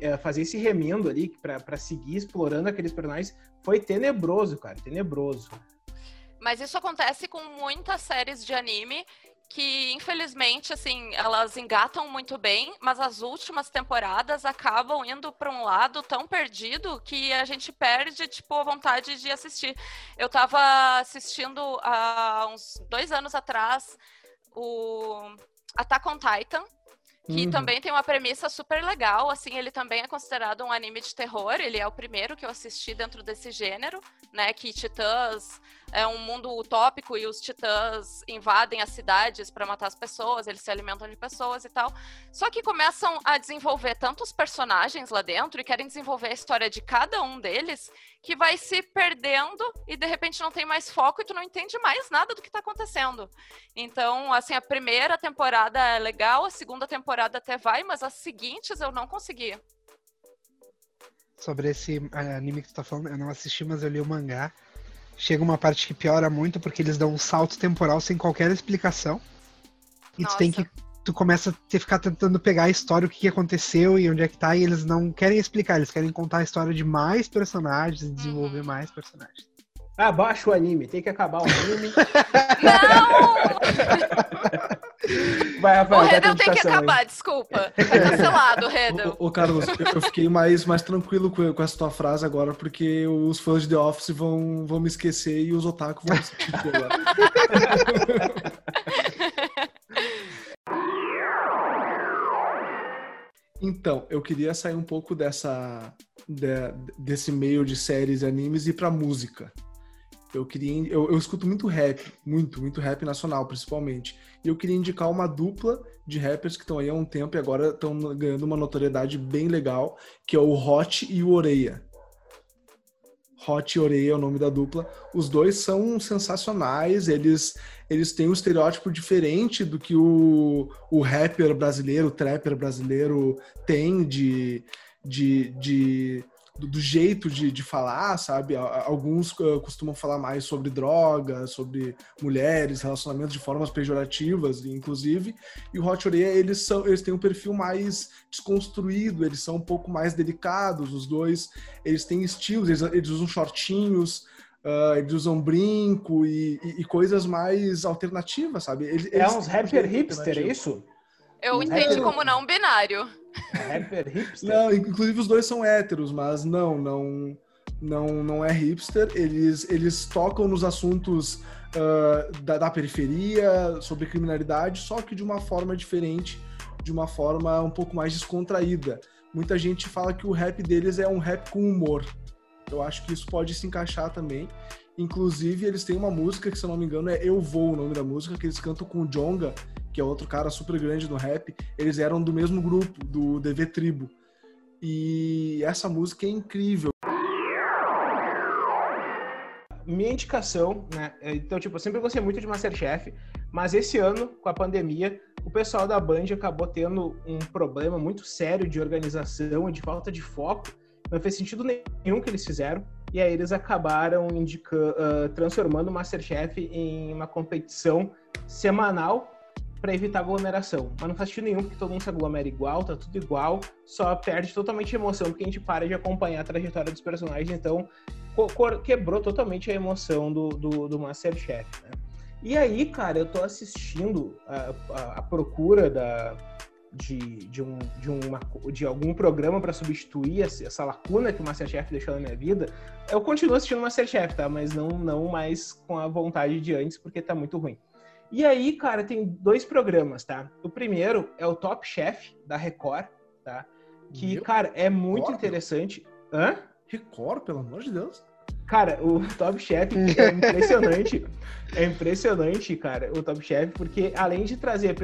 S1: É, fazer esse remendo ali para seguir explorando aqueles personagens foi tenebroso, cara, tenebroso.
S4: Mas isso acontece com muitas séries de anime que, infelizmente, assim, elas engatam muito bem, mas as últimas temporadas acabam indo para um lado tão perdido que a gente perde, tipo, a vontade de assistir. Eu estava assistindo há uns dois anos atrás o Attack on Titan, que uhum. também tem uma premissa super legal, assim, ele também é considerado um anime de terror, ele é o primeiro que eu assisti dentro desse gênero, né, que titãs é um mundo utópico e os titãs invadem as cidades para matar as pessoas, eles se alimentam de pessoas e tal. Só que começam a desenvolver tantos personagens lá dentro e querem desenvolver a história de cada um deles que vai se perdendo e de repente não tem mais foco e tu não entende mais nada do que está acontecendo. Então, assim, a primeira temporada é legal, a segunda temporada até vai, mas as seguintes eu não consegui.
S3: Sobre esse eh, anime que tu tá falando, eu não assisti, mas eu li o mangá chega uma parte que piora muito porque eles dão um salto temporal sem qualquer explicação. E Nossa. tu tem que. Tu começa a ter, ficar tentando pegar a história, o que aconteceu e onde é que tá, e eles não querem explicar, eles querem contar a história de mais personagens e desenvolver uhum. mais personagens.
S1: Abaixa o anime, tem que acabar o anime. *laughs* *laughs*
S4: Não! *laughs* Vai, Rafael, o Redel tem que acabar, aí. desculpa. Tá cancelado, *laughs* Redel.
S2: Ô, Carlos, eu fiquei mais, mais tranquilo com, com essa tua frase agora, porque os fãs de The Office vão, vão me esquecer e os otaku vão me sentir agora. *laughs* Então, eu queria sair um pouco dessa de, desse meio de séries e animes e ir pra música. Eu queria. Eu, eu escuto muito rap, muito, muito rap nacional, principalmente. E eu queria indicar uma dupla de rappers que estão aí há um tempo e agora estão ganhando uma notoriedade bem legal, que é o Hot e o Oreia. Hot e Oreia é o nome da dupla. Os dois são sensacionais, eles, eles têm um estereótipo diferente do que o, o rapper brasileiro, o trapper brasileiro tem de, de, de do, do jeito de, de falar, sabe? Alguns uh, costumam falar mais sobre drogas, sobre mulheres, relacionamentos de formas pejorativas, inclusive. E o Hot Oreia, eles, são, eles têm um perfil mais desconstruído, eles são um pouco mais delicados, os dois. Eles têm estilos, eles, eles usam shortinhos, Uh, eles usam brinco e, e, e, coisas mais alternativas, sabe? Eles,
S1: é uns rapper hipster, é isso?
S4: Eu um entendi rapper... como não binário.
S1: Rapper hipster?
S2: Não, inclusive os dois são héteros, mas não, não, não, não é hipster. Eles, eles tocam nos assuntos uh, da, da periferia, sobre criminalidade, só que de uma forma diferente, de uma forma um pouco mais descontraída. Muita gente fala que o rap deles é um rap com humor. Eu acho que isso pode se encaixar também. Inclusive, eles têm uma música que, se eu não me engano, é Eu Vou, o nome da música, que eles cantam com o Jonga, que é outro cara super grande no rap, eles eram do mesmo grupo, do DV Tribo. E essa música é incrível.
S1: Minha indicação, né? Então, tipo, eu sempre gostei muito de Masterchef, mas esse ano, com a pandemia, o pessoal da Band acabou tendo um problema muito sério de organização e de falta de foco. Não fez sentido nenhum que eles fizeram. E aí eles acabaram uh, transformando o Masterchef em uma competição semanal para evitar aglomeração. Mas não faz sentido nenhum, porque todo mundo se aglomera igual, tá tudo igual, só perde totalmente a emoção, porque a gente para de acompanhar a trajetória dos personagens, então quebrou totalmente a emoção do, do, do Masterchef, né? E aí, cara, eu tô assistindo a, a, a procura da, de, de, um, de, uma, de algum programa para substituir essa, lacuna que o Masterchef deixou na minha vida. Eu continuo assistindo o Masterchef, tá? Mas não, não mais com a vontade de antes, porque tá muito ruim. E aí, cara, tem dois programas, tá? O primeiro é o Top Chef da Record, tá? Que, Meu cara, é muito Record? interessante. Hã?
S2: Record, pelo amor de Deus.
S1: Cara, o *laughs* Top Chef é impressionante. é impressionante, cara, o Top Chef, porque além de trazer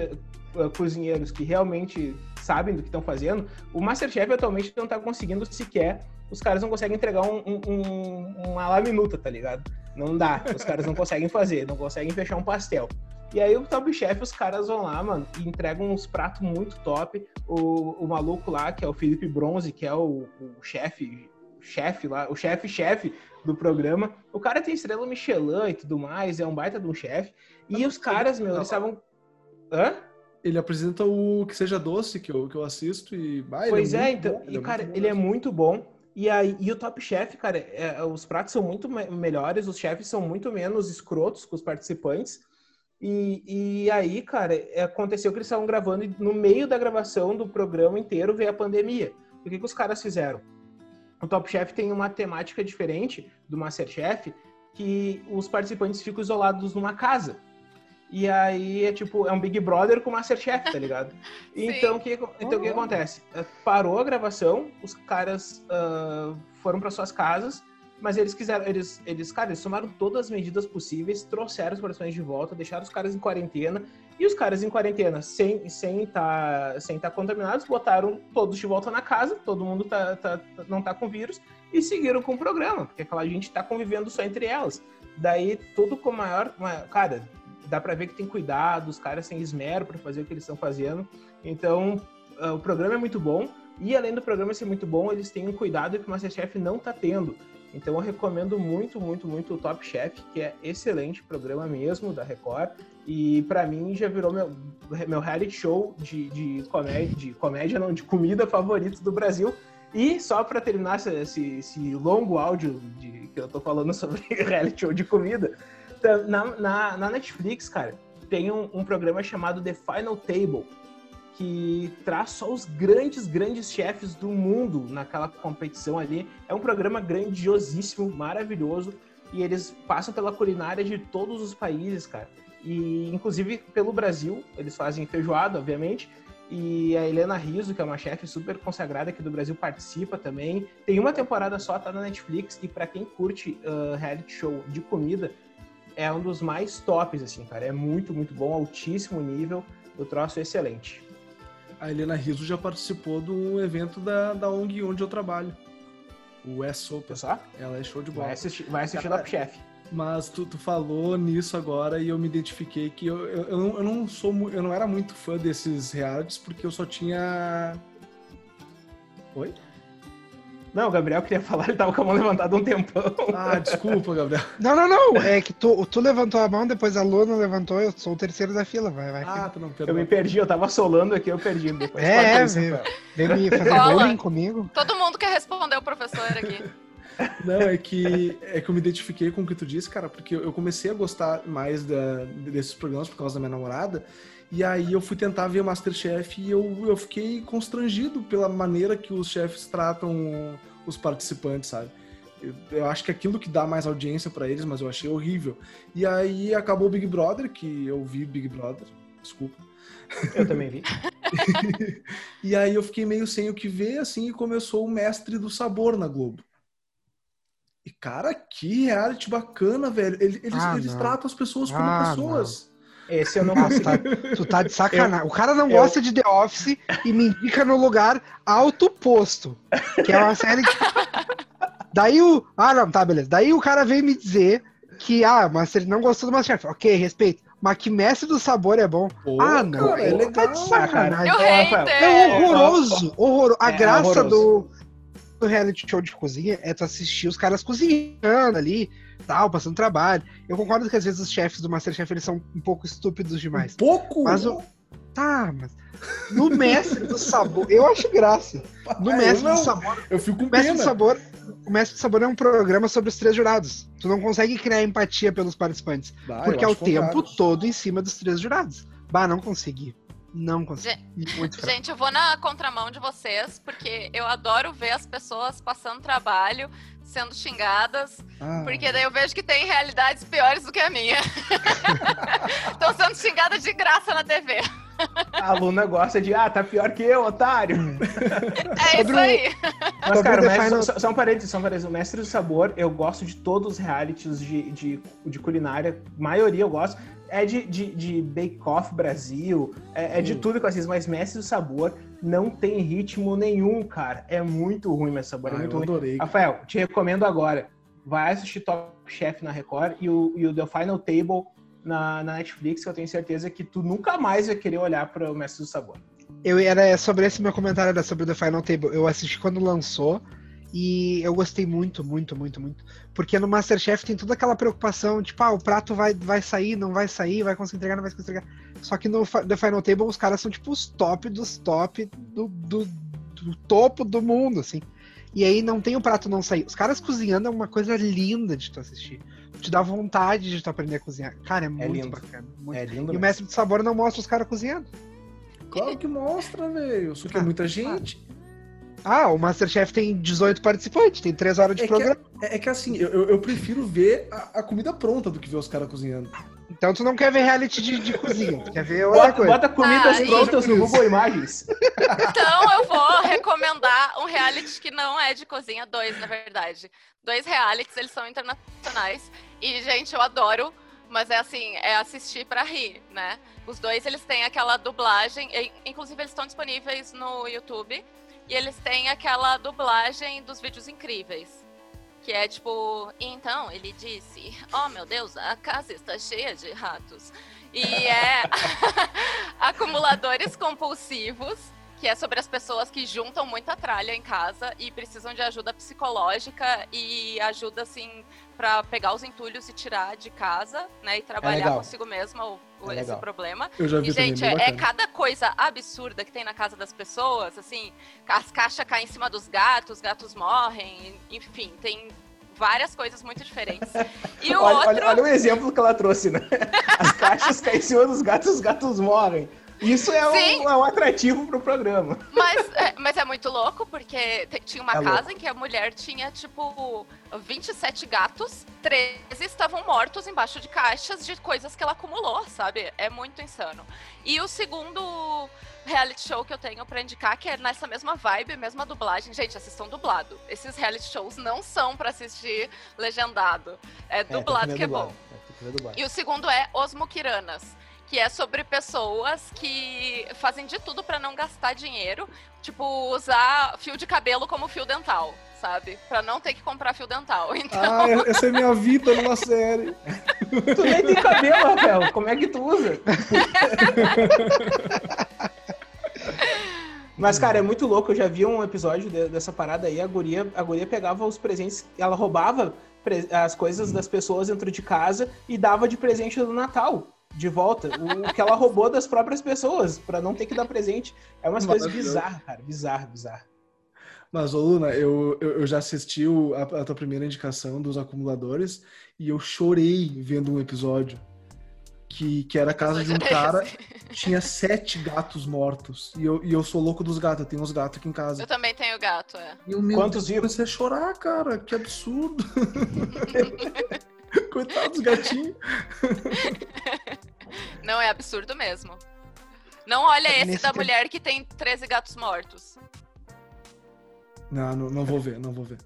S1: cozinheiros que realmente sabem do que estão fazendo, o Masterchef atualmente não tá conseguindo sequer. Os caras não conseguem entregar um, um, uma laminuta, tá ligado? Não dá. Os caras não conseguem fazer, não conseguem fechar um pastel. E aí o Top Chef, os caras vão lá, mano, e entregam uns pratos muito top. O, o maluco lá, que é o Felipe Bronze, que é o, o chefe, chefe lá, o chefe-chefe do programa. O cara tem estrela Michelin e tudo mais, é um baita de um chefe. E os caras, meu, eles estavam. Hã?
S2: Ele apresenta o Que Seja Doce, que eu, que eu assisto, e.
S1: Ah, pois é, é então. Bom, e, é cara, ele é muito bom. E, aí, e o Top Chef, cara, é, os pratos são muito melhores, os chefes são muito menos escrotos com os participantes. E, e aí, cara, é, aconteceu que eles estavam gravando e no meio da gravação do programa inteiro veio a pandemia. O que, que os caras fizeram? O Top Chef tem uma temática diferente do Masterchef, que os participantes ficam isolados numa casa. E aí é tipo, é um Big Brother com Masterchef, tá ligado? *laughs* então o que, então, o que acontece? É, parou a gravação, os caras uh, foram para suas casas mas eles quiseram, eles, eles, cara, eles tomaram todas as medidas possíveis, trouxeram os participantes de volta, deixaram os caras em quarentena, e os caras em quarentena, sem sem tá, sem tá contaminados, botaram todos de volta na casa, todo mundo tá, tá, não tá com vírus, e seguiram com o programa, porque aquela gente tá convivendo só entre elas. Daí, tudo com maior, cara, dá pra ver que tem cuidado, os caras têm esmero para fazer o que eles estão fazendo, então, uh, o programa é muito bom, e além do programa ser muito bom, eles têm um cuidado que o Masterchef não tá tendo então eu recomendo muito, muito, muito o Top Chef, que é excelente programa mesmo da Record. E para mim já virou meu, meu reality show de, de, comédia, de comédia, não, de comida favorito do Brasil. E só para terminar esse, esse, longo áudio de, que eu tô falando *laughs* sobre reality show de comida, na, na, na Netflix, cara, tem um, um programa chamado The Final Table, que traz só os grandes, grandes chefes do mundo naquela competição ali. É um programa grandiosíssimo, maravilhoso, e eles passam pela culinária de todos os países, cara. E inclusive pelo Brasil, eles fazem feijoada, obviamente. E a Helena Riso, que é uma chefe super consagrada aqui do Brasil, participa também. Tem uma temporada só, tá na Netflix. E para quem curte uh, reality show de comida, é um dos mais tops, assim, cara. É muito, muito bom, altíssimo nível. O troço é excelente
S2: a Helena Riso já participou do evento da, da ONG onde eu trabalho. O S Sopa.
S1: Só?
S2: Ela é show de bola.
S1: Vai assistir, vai assistir Top Chef.
S2: Mas tu, tu, falou nisso agora e eu me identifiquei que eu, eu, eu, não, eu não sou eu não era muito fã desses realities porque eu só tinha. Oi?
S1: Não, o Gabriel queria falar, ele tava com a mão levantada um tempão.
S2: Ah, desculpa, Gabriel. *laughs*
S3: Não, não, não. É que tu, tu levantou a mão, depois a Luna levantou, eu sou o terceiro da fila. Vai, vai.
S1: Ah, tu não, Eu me perdi, eu tava solando aqui, eu perdi. Depois
S3: é, veio, veio me fazer bullying comigo.
S4: Todo mundo quer responder o professor aqui. *laughs*
S2: Não, é que, é que eu me identifiquei com o que tu disse, cara, porque eu comecei a gostar mais da, desses programas por causa da minha namorada. E aí eu fui tentar ver Masterchef e eu, eu fiquei constrangido pela maneira que os chefes tratam os participantes, sabe? Eu, eu acho que é aquilo que dá mais audiência para eles, mas eu achei horrível. E aí acabou o Big Brother, que eu vi Big Brother, desculpa.
S1: Eu também vi. *laughs*
S2: e aí eu fiquei meio sem o que ver, assim, e começou o Mestre do Sabor na Globo. E, cara, que reality bacana, velho. Eles, ah, eles tratam as pessoas como ah, pessoas.
S1: Não. Esse eu não consigo.
S3: Tá, *laughs* tu tá de sacanagem. Eu, o cara não eu... gosta de The Office e me indica no lugar alto posto. Que é uma série que. *laughs* Daí o. Ah, não, tá, beleza. Daí o cara veio me dizer que, ah, mas ele não gostou do Masterchef. Ok, respeito. Mas que mestre do sabor é bom. Pô, ah, não. Cara, é legal. Tá de sacanagem. É horroroso. horroroso. A é, graça horroroso. do, do reality show de cozinha é tu assistir os caras cozinhando ali tal, passando trabalho. Eu concordo que às vezes os chefes do Masterchef eles são um pouco estúpidos demais. Um
S2: pouco?
S3: Mas o. Tá, mas. No Mestre do Sabor, eu acho graça. No Mestre do Sabor.
S2: Eu fico com
S3: o Mestre do Sabor. O Mestre do Sabor é um programa sobre os três jurados. Tu não consegue criar empatia pelos participantes. Bah, porque é o tempo todo em cima dos três jurados. Bah, não consegui. Não consigo.
S4: Gente, gente, eu vou na contramão de vocês, porque eu adoro ver as pessoas passando trabalho, sendo xingadas, ah. porque daí eu vejo que tem realidades piores do que a minha. *laughs* Estão sendo xingadas de graça na TV.
S1: A aluna gosta de, ah, tá pior que eu, otário.
S4: É *laughs* isso aí.
S1: Mas, cara, mestre, Final... só, só um parênteses, só um parênteses. O Mestre do Sabor, eu gosto de todos os realities de, de, de culinária. A maioria eu gosto. É de, de, de Bake Off Brasil, é, é de tudo que eu assisto, mas Mestre do Sabor não tem ritmo nenhum, cara. É muito ruim Mestre do Sabor, é ah, muito ruim. Adorei. Rafael, te recomendo agora. Vai assistir Top Chef na Record e o, e o The Final Table na, na Netflix, que eu tenho certeza que tu nunca mais vai querer olhar para o Mestre do Sabor.
S3: Eu era sobre esse meu comentário era sobre o The Final Table. Eu assisti quando lançou e eu gostei muito, muito, muito, muito. Porque no Masterchef tem toda aquela preocupação, tipo, ah, o prato vai, vai sair, não vai sair, vai conseguir entregar, não vai conseguir entregar. Só que no The Final Table os caras são tipo os top dos top do, do, do topo do mundo, assim. E aí não tem o prato não sair. Os caras cozinhando é uma coisa linda de tu assistir te dá vontade de tu aprender a cozinhar. Cara, é, é muito lindo. bacana. Muito. É lindo. E o mestre de sabor não mostra os caras cozinhando.
S2: Claro que mostra, velho. Só que é ah, muita gente.
S3: Ah, o Masterchef tem 18 participantes, tem 3 horas de
S2: é
S3: programa.
S2: Que, é, é, que assim, eu, eu prefiro ver a, a, comida pronta do que ver os caras cozinhando.
S3: Então tu não quer ver reality de, de cozinha, tu quer ver outra bota, coisa.
S1: Bota comidas ah, prontas no Google Imagens.
S4: Então eu vou recomendar um reality que não é de cozinha, dois, na verdade. Dois realities, eles são internacionais. E, gente, eu adoro, mas é assim, é assistir para rir, né? Os dois, eles têm aquela dublagem, inclusive eles estão disponíveis no YouTube, e eles têm aquela dublagem dos vídeos incríveis. Que é tipo, então ele disse: Oh meu Deus, a casa está cheia de ratos. E é *laughs* acumuladores compulsivos que é sobre as pessoas que juntam muita tralha em casa e precisam de ajuda psicológica e ajuda assim para pegar os entulhos e tirar de casa, né, e trabalhar é consigo mesma o, o é esse legal. problema.
S2: Eu já vi
S4: e gente,
S2: é,
S4: é, cada coisa absurda que tem na casa das pessoas, assim, as caixas caem em cima dos gatos, os gatos morrem, enfim, tem várias coisas muito diferentes.
S1: E o olha, outro... olha, olha o exemplo que ela trouxe, né? *laughs* As caixas caem em cima dos gatos, os gatos morrem. Isso é um, é um, atrativo pro programa.
S4: Mas é, mas é muito louco, porque tinha uma é casa louco. em que a mulher tinha, tipo, 27 gatos, 13 estavam mortos embaixo de caixas de coisas que ela acumulou, sabe? É muito insano. E o segundo reality show que eu tenho para indicar, que é nessa mesma vibe, mesma dublagem. Gente, assistam dublado. Esses reality shows não são para assistir legendado. É, é dublado que, que é bom. É, e o segundo é Os Mukiranas que é sobre pessoas que fazem de tudo para não gastar dinheiro, tipo usar fio de cabelo como fio dental, sabe? Para não ter que comprar fio dental. *laughs* Então...
S2: Ah, essa é minha vida numa série.
S1: tu nem tem cabelo, Rafael. Como é que tu usa? Mas, cara, é muito louco. Eu já vi um episódio de, dessa parada aí. A guria, a guria pegava os presentes, ela roubava as coisas das pessoas dentro de casa e dava de presente do Natal de volta o que ela roubou das próprias pessoas para não ter que dar presente. É umas coisas bizarras, cara. Bizarro, bizarro.
S2: Mas, ô Luna, eu, eu, eu já assisti o, a, a, tua primeira indicação dos acumuladores e eu chorei vendo um episódio que, que era a casa de um cara *laughs* tinha sete gatos mortos. E eu, e eu sou louco dos gatos, eu tenho uns gatos aqui em casa.
S4: Eu também tenho gato, é.
S2: E o meu Quantos vivos? Comecei a chorar, cara, que absurdo. *laughs* *laughs* Coitado dos gatinhos. *laughs*
S4: Não, é absurdo mesmo. Não olha esse Nesse da tempo... mulher que tem 13 gatos mortos.
S2: Não, não, não vou ver, não vou ver.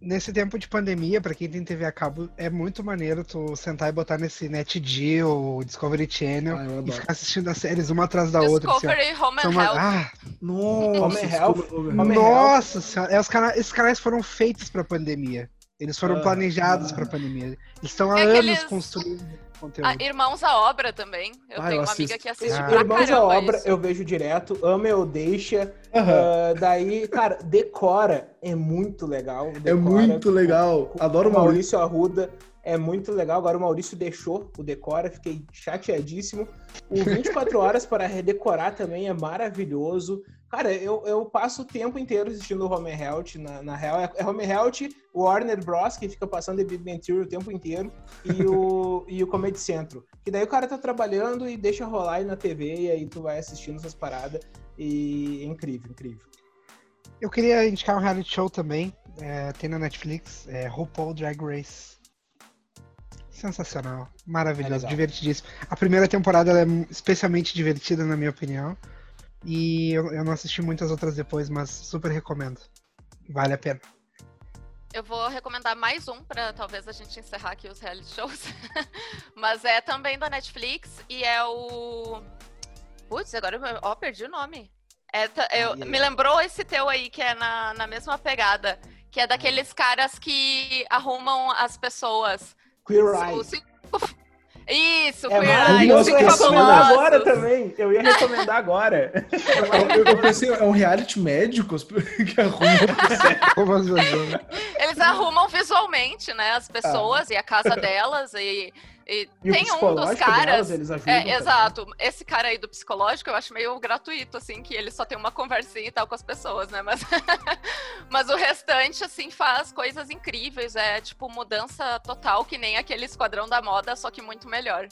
S3: Nesse tempo de pandemia, para quem tem TV a cabo, é muito maneiro tu sentar e botar nesse NetG ou Discovery Channel ah, e ficar assistindo as séries uma atrás da
S4: Discovery
S3: outra.
S4: Discovery assim, Home and uma... Health.
S3: Ah,
S2: nossa,
S1: Home
S3: Health. Nossa senhora, é, os canais, esses canais foram feitos pra pandemia. Eles foram ah, planejados ah. pra pandemia. Eles estão há é anos aqueles... construindo
S4: conteúdo. Ah, Irmãos à Obra também. Eu ah, tenho eu uma amiga que assiste ah.
S1: Irmãos à Obra isso. eu vejo direto. Ama ou Deixa. Uhum. Uh, daí, cara, Decora é muito legal. É
S2: decora, é muito legal. Adoro o
S1: Maurício Arruda. É muito legal. Agora o Maurício deixou o Decora, fiquei chateadíssimo. O *laughs* 24 Horas para Redecorar também é maravilhoso. Cara, eu, eu passo o tempo inteiro assistindo o Home Health. Na, na real, é, é Home Health, o Warner Bros., que fica passando The Big Bang Theory o tempo inteiro, e o, *laughs* e o Comedy Central. Que daí o cara tá trabalhando e deixa rolar aí na TV, e aí tu vai assistindo essas paradas. E é incrível, incrível.
S3: Eu queria indicar um reality show também. É, tem na Netflix, é RuPaul Drag Race. Sensacional. Maravilhoso,
S1: É
S3: divertidíssimo. A primeira temporada é especialmente divertida, na minha opinião. E eu, eu não assisti muitas outras depois, mas super recomendo. Vale a pena.
S4: Eu vou recomendar mais um para talvez a gente encerrar aqui os reality shows. *laughs* Mas é também da Netflix e é o. Putz, agora eu ó, perdi o nome. É, eu- me lembrou esse teu aí, que é na, na mesma pegada. Que é daqueles caras que arrumam as pessoas.
S1: Queer
S4: Os
S1: Eye.
S4: cinco- Isso,
S1: É
S4: Eye,
S1: maravilhoso,
S4: os
S1: eu ia recomendar agora também. Eu ia recomendar agora.
S2: Eu, eu pensei, é um reality médico que arruma.
S3: Como as pessoas-
S4: Eles arrumam visualmente, né, as pessoas e a casa delas. E, e
S1: E
S4: tem um dos caras.
S1: delas,
S4: É, exato. Esse cara aí do psicológico eu acho meio gratuito, assim, que ele só tem uma conversinha e tal com as pessoas, né? Mas, *laughs* mas o restante, assim, faz coisas incríveis. É tipo mudança total, que nem aquele esquadrão da moda, só que muito melhor.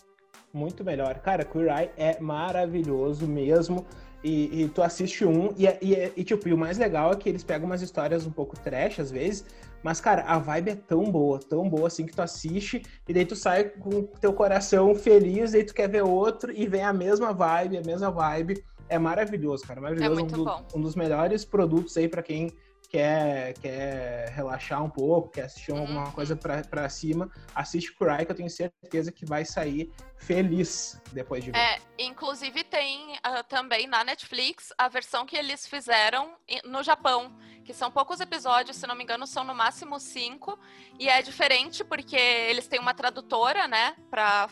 S1: Muito melhor. Cara, Queer Eye é maravilhoso mesmo. E, e tu assiste um, e, é- e, é- e, tipo, e o mais legal é que eles pegam umas histórias um pouco trash às vezes, mas, cara, a vibe é tão boa, tão boa assim que tu assiste, e daí tu sai com o teu coração feliz, daí tu quer ver outro, e vem a mesma vibe, a mesma vibe. É maravilhoso, cara. Maravilhoso.
S4: É muito
S1: um, do-
S4: bom.
S1: um dos melhores produtos aí pra quem quer, quer relaxar um pouco, quer assistir alguma
S4: Uhum.
S1: coisa pra, pra cima, assiste Cry, que eu tenho certeza que vai sair feliz depois de ver.
S4: É, inclusive tem ah, também na Netflix a versão que eles fizeram no Japão, que são poucos episódios, se não me engano, são no máximo cinco, e é diferente porque eles têm uma tradutora, né, pra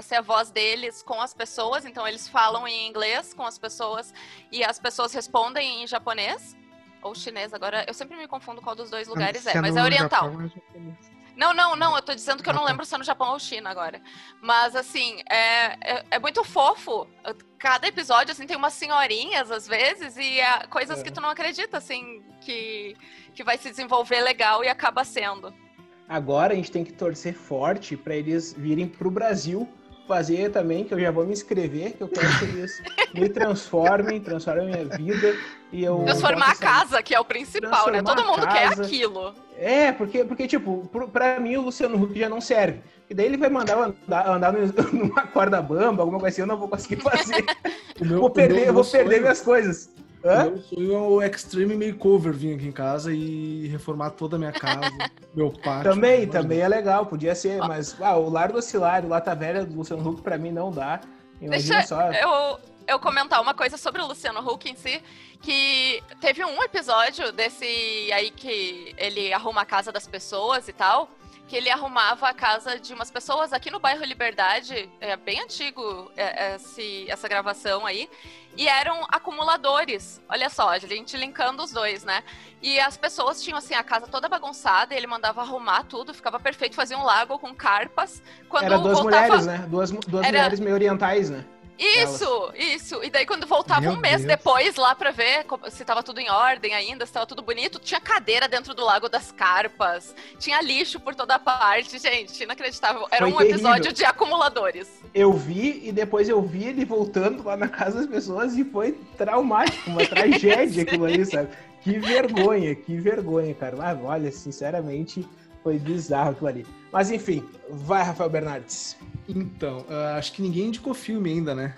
S4: ser a voz deles com as pessoas, então eles falam em inglês com as pessoas e as pessoas respondem em japonês. Ou chinês, agora eu sempre me confundo qual dos dois lugares
S3: Se
S4: é, mas é oriental.
S3: Japão, é japonês.
S4: Não, não, não, eu tô dizendo que eu não
S3: tá.
S4: lembro se é no Japão ou China agora. Mas, assim, é, é, é muito fofo. Cada episódio, assim, tem umas senhorinhas, às vezes, e é coisas
S1: É.
S4: que tu não acredita, assim, que, que vai se desenvolver legal e acaba sendo.
S1: Agora a gente tem que torcer forte pra eles virem pro Brasil fazer também, que eu já vou me inscrever, que eu quero que eles me transformem, transformem a minha vida. E eu
S4: Transformar a casa, que é o principal, né? Todo mundo quer
S1: casa.
S4: aquilo.
S1: É, porque, porque tipo, pra mim o Luciano Huck já não serve. E daí ele vai mandar eu andar, andar no- *laughs* numa corda bamba, alguma coisa assim, eu não vou conseguir fazer. *laughs*
S2: Meu,
S1: vou perder,
S2: meu-
S1: eu vou
S2: meu
S1: perder
S2: sonho-
S1: minhas coisas. Hã?
S2: meu sonho é o Extreme Makeover vir aqui em casa e reformar toda a minha casa, *laughs* meu pátio.
S1: Também,
S2: meu
S1: também é legal, podia ser,
S4: Ó.
S1: mas ah, o Lar do Oscilário, Lata Velha do Luciano Huck, pra mim não dá. Imagina
S4: Deixa
S1: só.
S4: eu, eu comentar uma coisa sobre o Luciano Huck em si, que teve um episódio desse aí que ele arruma a casa das pessoas e tal, que ele arrumava a casa de umas pessoas aqui no bairro Liberdade, é bem antigo é, esse, essa gravação aí, e eram acumuladores. Olha só, a gente linkando os dois, né? E as pessoas tinham assim a casa toda bagunçada, e ele mandava arrumar tudo, ficava perfeito, fazia um lago com carpas. Quando
S1: Era duas
S4: voltava...
S1: mulheres, né? Duas, duas
S4: Era-
S1: mulheres meio orientais, né?
S4: Isso, isso. E daí quando voltava
S3: Meu
S4: um mês
S3: Deus.
S4: depois lá pra ver se tava tudo em ordem ainda, se tava tudo bonito, tinha cadeira dentro do Lago das Carpas, tinha lixo por toda parte, gente, inacreditável. Era
S1: Foi
S4: um episódio
S1: terrível.
S4: de acumuladores.
S1: Eu vi e depois eu vi ele voltando lá na casa das pessoas e foi traumático, uma *laughs* tragédia aquilo ali, sabe? Que vergonha, que vergonha, cara. Mas olha, sinceramente, foi bizarro aquilo ali. Mas enfim, vai, Rafael Bernardes.
S2: Então, ah, acho que ninguém indicou filme ainda, né?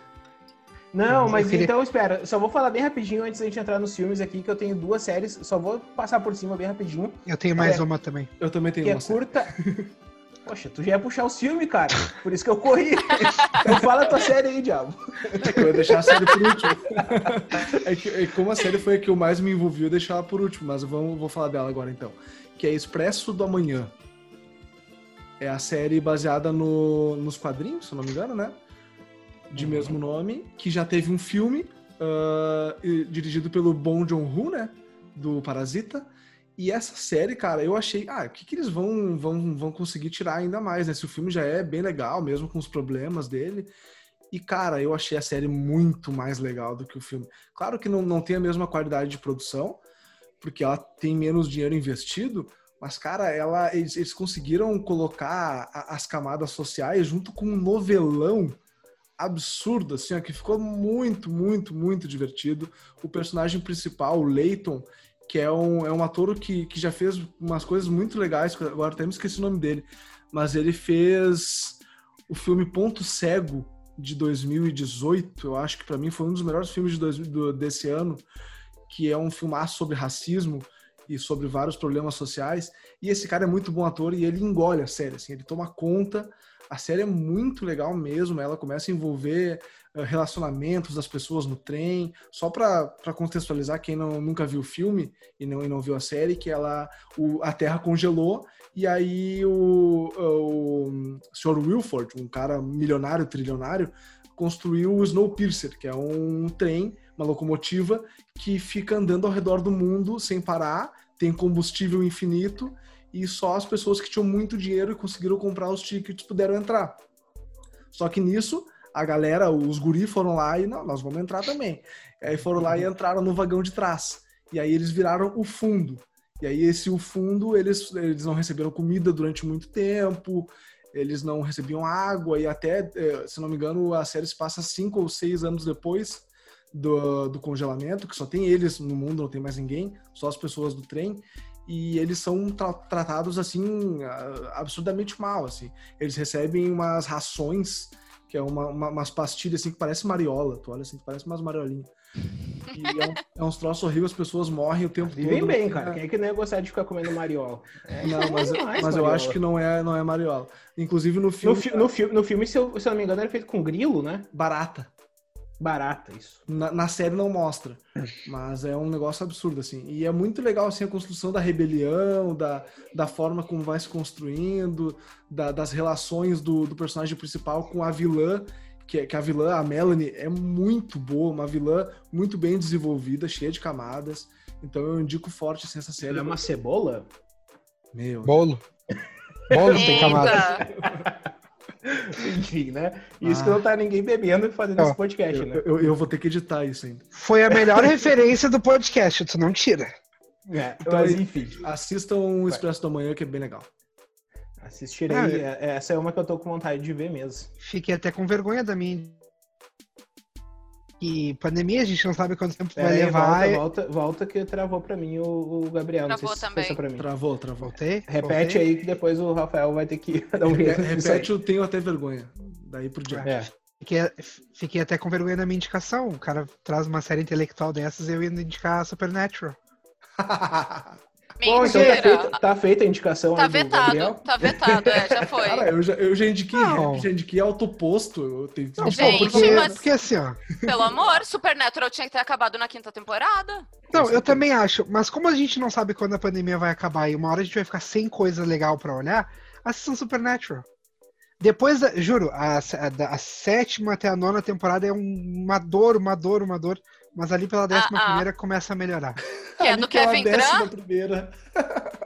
S1: Não, mas
S3: queria-
S1: então espera, só vou falar bem rapidinho antes da gente entrar nos filmes aqui, que eu tenho duas séries, só vou passar por cima bem rapidinho,
S3: Eu tenho mais
S1: É.
S3: uma também.
S2: Eu também tenho
S1: que é
S2: uma série.
S1: curta. *laughs* Poxa, tu já ia puxar os filmes, cara. Por isso que eu corri. *laughs* Então fala a tua série aí, diabo.
S2: É que eu ia deixar a série por último. *laughs* é que, é como a série foi a que eu mais me envolvi, eu ia deixar ela por último, mas vamos, vou falar dela agora então. Que é Expresso do Amanhã. É a série baseada no, nos quadrinhos, se eu não me engano, né? De
S1: Uhum.
S2: mesmo nome, que já teve um filme e- dirigido pelo Bong Joon-ho, né? Do Parasita. E essa série, cara, eu achei, ah, o que, que eles vão, vão, vão conseguir tirar ainda mais, né? Se o filme já é bem legal, mesmo com os problemas dele. E, cara, eu achei a série muito mais legal do que o filme. Claro que não, não tem a mesma qualidade de produção, porque ela tem menos dinheiro investido, mas, cara, ela, eles, eles conseguiram colocar a- as camadas sociais junto com um novelão absurdo, assim, ó, que ficou muito, muito, muito divertido. O personagem principal, o Leighton, que é um, é um ator que, que já fez umas coisas muito legais, agora até me esqueci o nome dele, mas ele fez o filme Ponto Cego de 2018, eu acho que para mim foi um dos melhores filmes de dois, do, desse ano, que é um filmaço sobre racismo e sobre vários problemas sociais. E esse cara é muito bom ator e ele engole a série, assim, ele toma conta. A série é muito legal mesmo, ela começa a envolver uh, relacionamentos das pessoas no trem. Só para contextualizar quem não, nunca viu o filme e não, e não viu a série, que ela o, a Terra congelou e aí o, o Sr. Wilford, um cara milionário, trilionário, construiu o Snowpiercer, que é um trem, uma locomotiva que fica andando ao redor do mundo sem parar, tem combustível infinito e só as pessoas que tinham muito dinheiro e conseguiram comprar os tickets puderam entrar. Só que nisso, a galera, os guris foram lá e, não, nós vamos entrar também. E aí foram lá e entraram no vagão de trás. E aí eles viraram o fundo. E aí esse o fundo, eles, eles não receberam comida durante muito tempo, eles não recebiam água, e até, eh, se não me engano, a série se passa cinco ou seis anos depois do, do congelamento, que só tem eles no mundo, não tem mais ninguém, só as pessoas do trem e eles são tra tratados assim absurdamente mal assim. Eles recebem umas rações que é uma, uma, umas pastilhas assim que parece mariola tu olha assim que parece umas mariolinhas. E é, um, é uns troços horríveis as pessoas morrem o tempo
S1: Vivem
S2: todo
S1: bem cara. Quem é que não ia gostar de ficar comendo mariola?
S2: É, não mas, mas eu acho que não é não é mariola. Inclusive no filme
S1: no, fi no, fi no filme se eu, se eu não me engano era feito com grilo né?
S2: Barata
S1: barata isso.
S2: Na, na, série não mostra, mas é um negócio absurdo, assim. E é muito legal, assim, a construção da rebelião, da, da forma como vai se construindo, da, das relações do, do personagem principal com a vilã, que, que a vilã, a Melanie, é muito boa, uma vilã muito bem desenvolvida, cheia de camadas. Então eu indico forte assim, essa série.
S1: Ela é uma cebola?
S2: Meu.
S3: Bolo. Bolo tem camadas. *laughs* *laughs*
S1: Enfim, né? Isso ah. que não tá ninguém bebendo e fazendo esse podcast,
S2: eu,
S1: né?
S2: Eu, eu, vou ter que editar isso ainda.
S3: Foi a melhor *laughs* referência do podcast, tu não tira.
S1: É, então, mas enfim.
S2: Assistam o Expresso da Manhã, que é bem legal.
S1: Assistirei. Ah, é. Essa é uma que eu tô com vontade de ver mesmo.
S3: Fiquei até com vergonha da minha que pandemia, a gente não sabe quanto tempo
S1: Pera
S3: vai
S1: aí,
S3: levar.
S1: Volta, volta, volta que travou pra mim o, o Gabriel.
S4: Travou
S1: não sei
S4: também.
S1: se pra mim.
S2: Travou, travou.
S3: Voltei?
S1: Repete
S3: Voltei?
S1: aí que depois o Rafael vai ter que *laughs* dar um jeito.
S2: Repete, eu tenho até vergonha. Daí por diante.
S1: É.
S3: Fiquei, fiquei até com vergonha da minha indicação. O cara traz uma série intelectual dessas eu ia indicar Supernatural. *laughs*
S1: Bom, então tá feita, tá feita a indicação
S4: Tá vetado, tá vetado, é, já foi.
S2: Cara, eu já, eu já indiquei
S3: Não.
S2: já indiquei autoposto. Eu tenho que
S3: Não,
S4: Gente,
S3: pô, porque,
S4: mas-
S3: porque assim, ó.
S4: Pelo amor, Supernatural tinha que ter acabado na quinta temporada.
S3: Não, eu também acho, mas como a gente não sabe quando a pandemia vai acabar e uma hora a gente vai ficar sem coisa legal pra olhar, assistam Supernatural. Depois, juro, a, a, a sétima até a nona temporada é um- uma dor, uma dor, uma dor, mas ali pela décima
S4: ah.
S3: primeira começa a melhorar. *laughs*
S4: Que é
S2: Ali
S4: do Kevin
S2: décima
S4: Tran.
S2: primeira.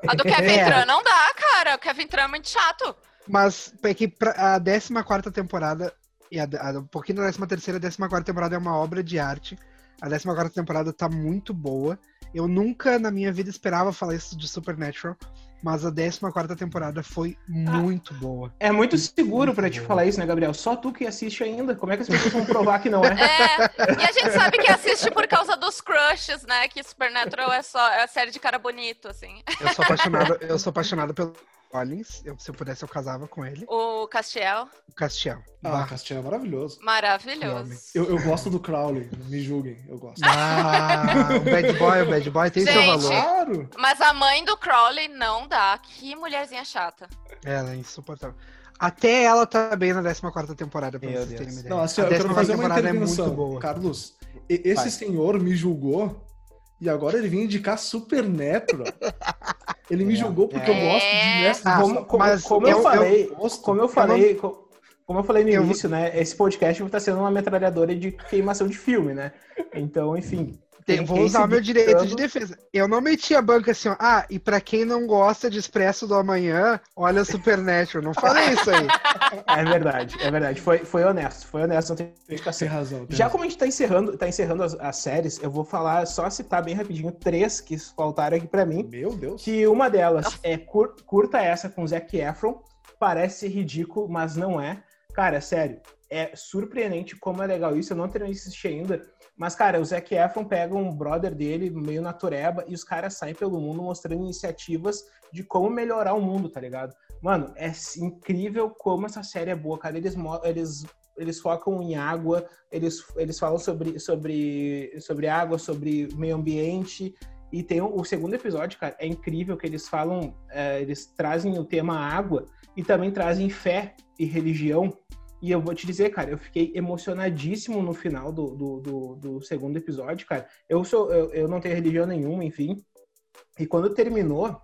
S4: A do *laughs* Kevin
S3: É.
S4: Tran não dá, cara. O Kevin Tran é muito chato.
S3: Mas é que pra, a 14 temporada e a, a, um pouquinho da 13 terceira, a 14 temporada é uma obra de arte. A 14 temporada tá muito boa. Eu nunca na minha vida esperava falar isso de Supernatural, mas a 14 temporada foi muito boa.
S1: É muito seguro pra te falar isso, né, Gabriel? Só tu que assiste ainda. Como é que as pessoas vão provar que não é? *laughs*
S4: É, e a gente sabe que assiste por causa dos crushes, né? Que Supernatural é só é a série de cara bonito, assim.
S3: Eu sou apaixonado, eu sou apaixonado pelo Collins. Eu, se eu pudesse, eu casava com ele.
S4: O Castiel,
S3: O Castiel.
S2: Ah,
S3: Bah.
S2: Castiel é maravilhoso.
S4: maravilhoso.
S2: Eu, eu gosto do Crowley, me julguem, eu gosto.
S3: Ah, o Bad Boy, o Bad Boy tem seu
S4: Gente.
S3: valor.
S2: Claro!
S4: Mas a mãe do Crowley não dá. Que mulherzinha chata.
S3: Ela é insuportável. Até ela tá bem na 14 temporada, pra
S1: Meu
S3: vocês
S1: Deus.
S3: terem uma ideia.
S2: Não, assim,
S3: a
S2: eu quero
S3: 14ª
S2: fazer uma
S3: temporada é
S2: intervenção.
S3: muito boa.
S2: Carlos, esse
S1: Vai.
S2: senhor me julgou e agora ele vem indicar Supernatural. *laughs* Ele me
S1: É,
S2: julgou porque
S4: é.
S2: eu gosto de Mestre
S3: Ah,
S1: como, como-
S3: mas
S1: como eu,
S3: eu-
S1: falei,
S2: eu
S1: como eu
S3: eu
S1: falei, co- como eu falei no início, né? Esse podcast está sendo uma metralhadora de queimação de filme, né? Então, enfim.
S3: Tem- vou usar
S1: se
S3: meu direito de defesa. Eu não meti a banca assim, ó. Ah, e pra quem não gosta de Expresso do Amanhã, olha Supernatural. Não falei isso aí. *laughs*
S1: É verdade, é verdade. Foi, foi honesto, foi honesto. Não tem
S2: Tem
S1: explicação.
S2: razão. tem
S1: Já
S2: razão.
S1: como a gente tá encerrando, tá encerrando as, as séries, eu vou falar, só citar bem rapidinho três que faltaram aqui pra mim.
S2: Meu Deus.
S1: Que uma delas é cur- curta essa com Zac Efron. Parece ridículo, mas não é. Cara, sério, é surpreendente como é legal isso. Eu não terminei de assistir ainda, Mas, cara, o Zac Efron pega um brother dele, meio natureba, e os caras saem pelo mundo mostrando iniciativas de como melhorar o mundo, tá ligado? Mano, é incrível como essa série é boa, cara. Eles, eles, eles focam em água, eles, eles falam sobre, sobre, sobre água, sobre meio ambiente. E tem o, o segundo episódio, cara, é incrível que eles falam, é, eles trazem o tema água e também trazem fé e religião e eu vou te dizer, cara, eu fiquei emocionadíssimo no final do, do, do, do segundo episódio, cara. Eu, sou, eu, eu não tenho religião nenhuma, enfim. E quando terminou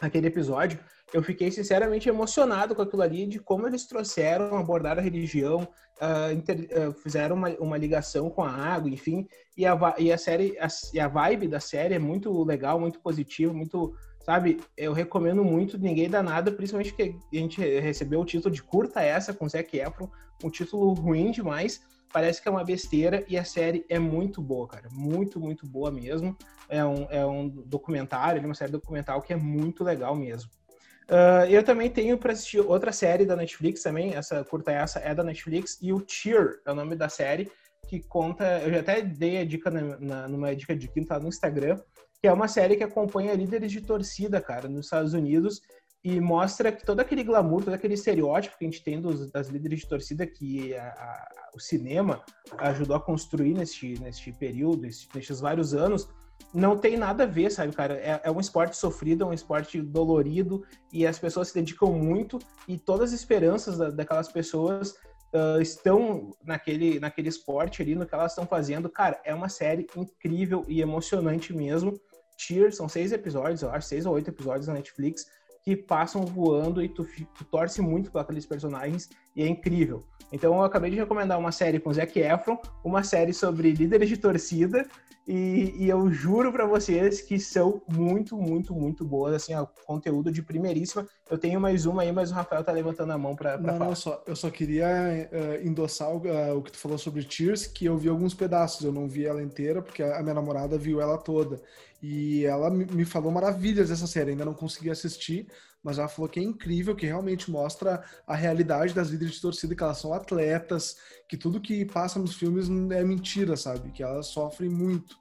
S1: aquele episódio, eu fiquei sinceramente emocionado com aquilo ali, de como eles trouxeram, abordaram a religião, uh, inter, uh, fizeram uma, uma ligação com a água, enfim. E a, e a série, a, e a vibe da série é muito legal, muito positiva, muito sabe? Eu recomendo muito Ninguém Dá Nada, principalmente que a gente recebeu o título de curta essa com Zac Efron, um título ruim demais, parece que é uma besteira e a série é muito boa, cara, muito, muito boa mesmo. É um, é um documentário, é uma série documental que é muito legal mesmo. Uh, eu também tenho para assistir outra série da Netflix também, essa curta essa é da Netflix, e o Cheer é o nome da série, que conta, eu já até dei a dica na, na, numa dica de quinta no Instagram, que é uma série que acompanha líderes de torcida, cara, nos Estados Unidos e mostra que todo aquele glamour, todo aquele estereótipo que a gente tem dos, das líderes de torcida que a, a, o cinema ajudou a construir neste, neste período, nestes vários anos, não tem nada a ver, sabe, cara? É, é, um esporte sofrido, é um esporte dolorido e as pessoas se dedicam muito e todas as esperanças da, daquelas pessoas uh, estão naquele, naquele esporte ali, no que elas estão fazendo. Cara, é uma série incrível e emocionante mesmo. Cheer, são seis episódios, eu acho, seis ou oito episódios na Netflix, que passam voando e tu, tu torce muito por aqueles personagens e é incrível. Então eu acabei de recomendar uma série com Zac Efron, uma série sobre líderes de torcida e, e eu juro para vocês que são muito, muito, muito boas, assim, ó, conteúdo de primeiríssima. Eu tenho mais uma aí, mas o Rafael tá levantando a mão para falar.
S2: Não, só, eu só queria uh, endossar o, uh, o, que tu falou sobre Tears, que eu vi alguns pedaços, eu não vi ela inteira, porque a, minha namorada viu ela toda. E ela me falou maravilhas dessa série, ainda não consegui assistir, mas ela falou que é incrível, que realmente mostra a realidade das líderes de torcida, que elas são atletas, que tudo que passa nos filmes é mentira, sabe? Que elas sofrem muito.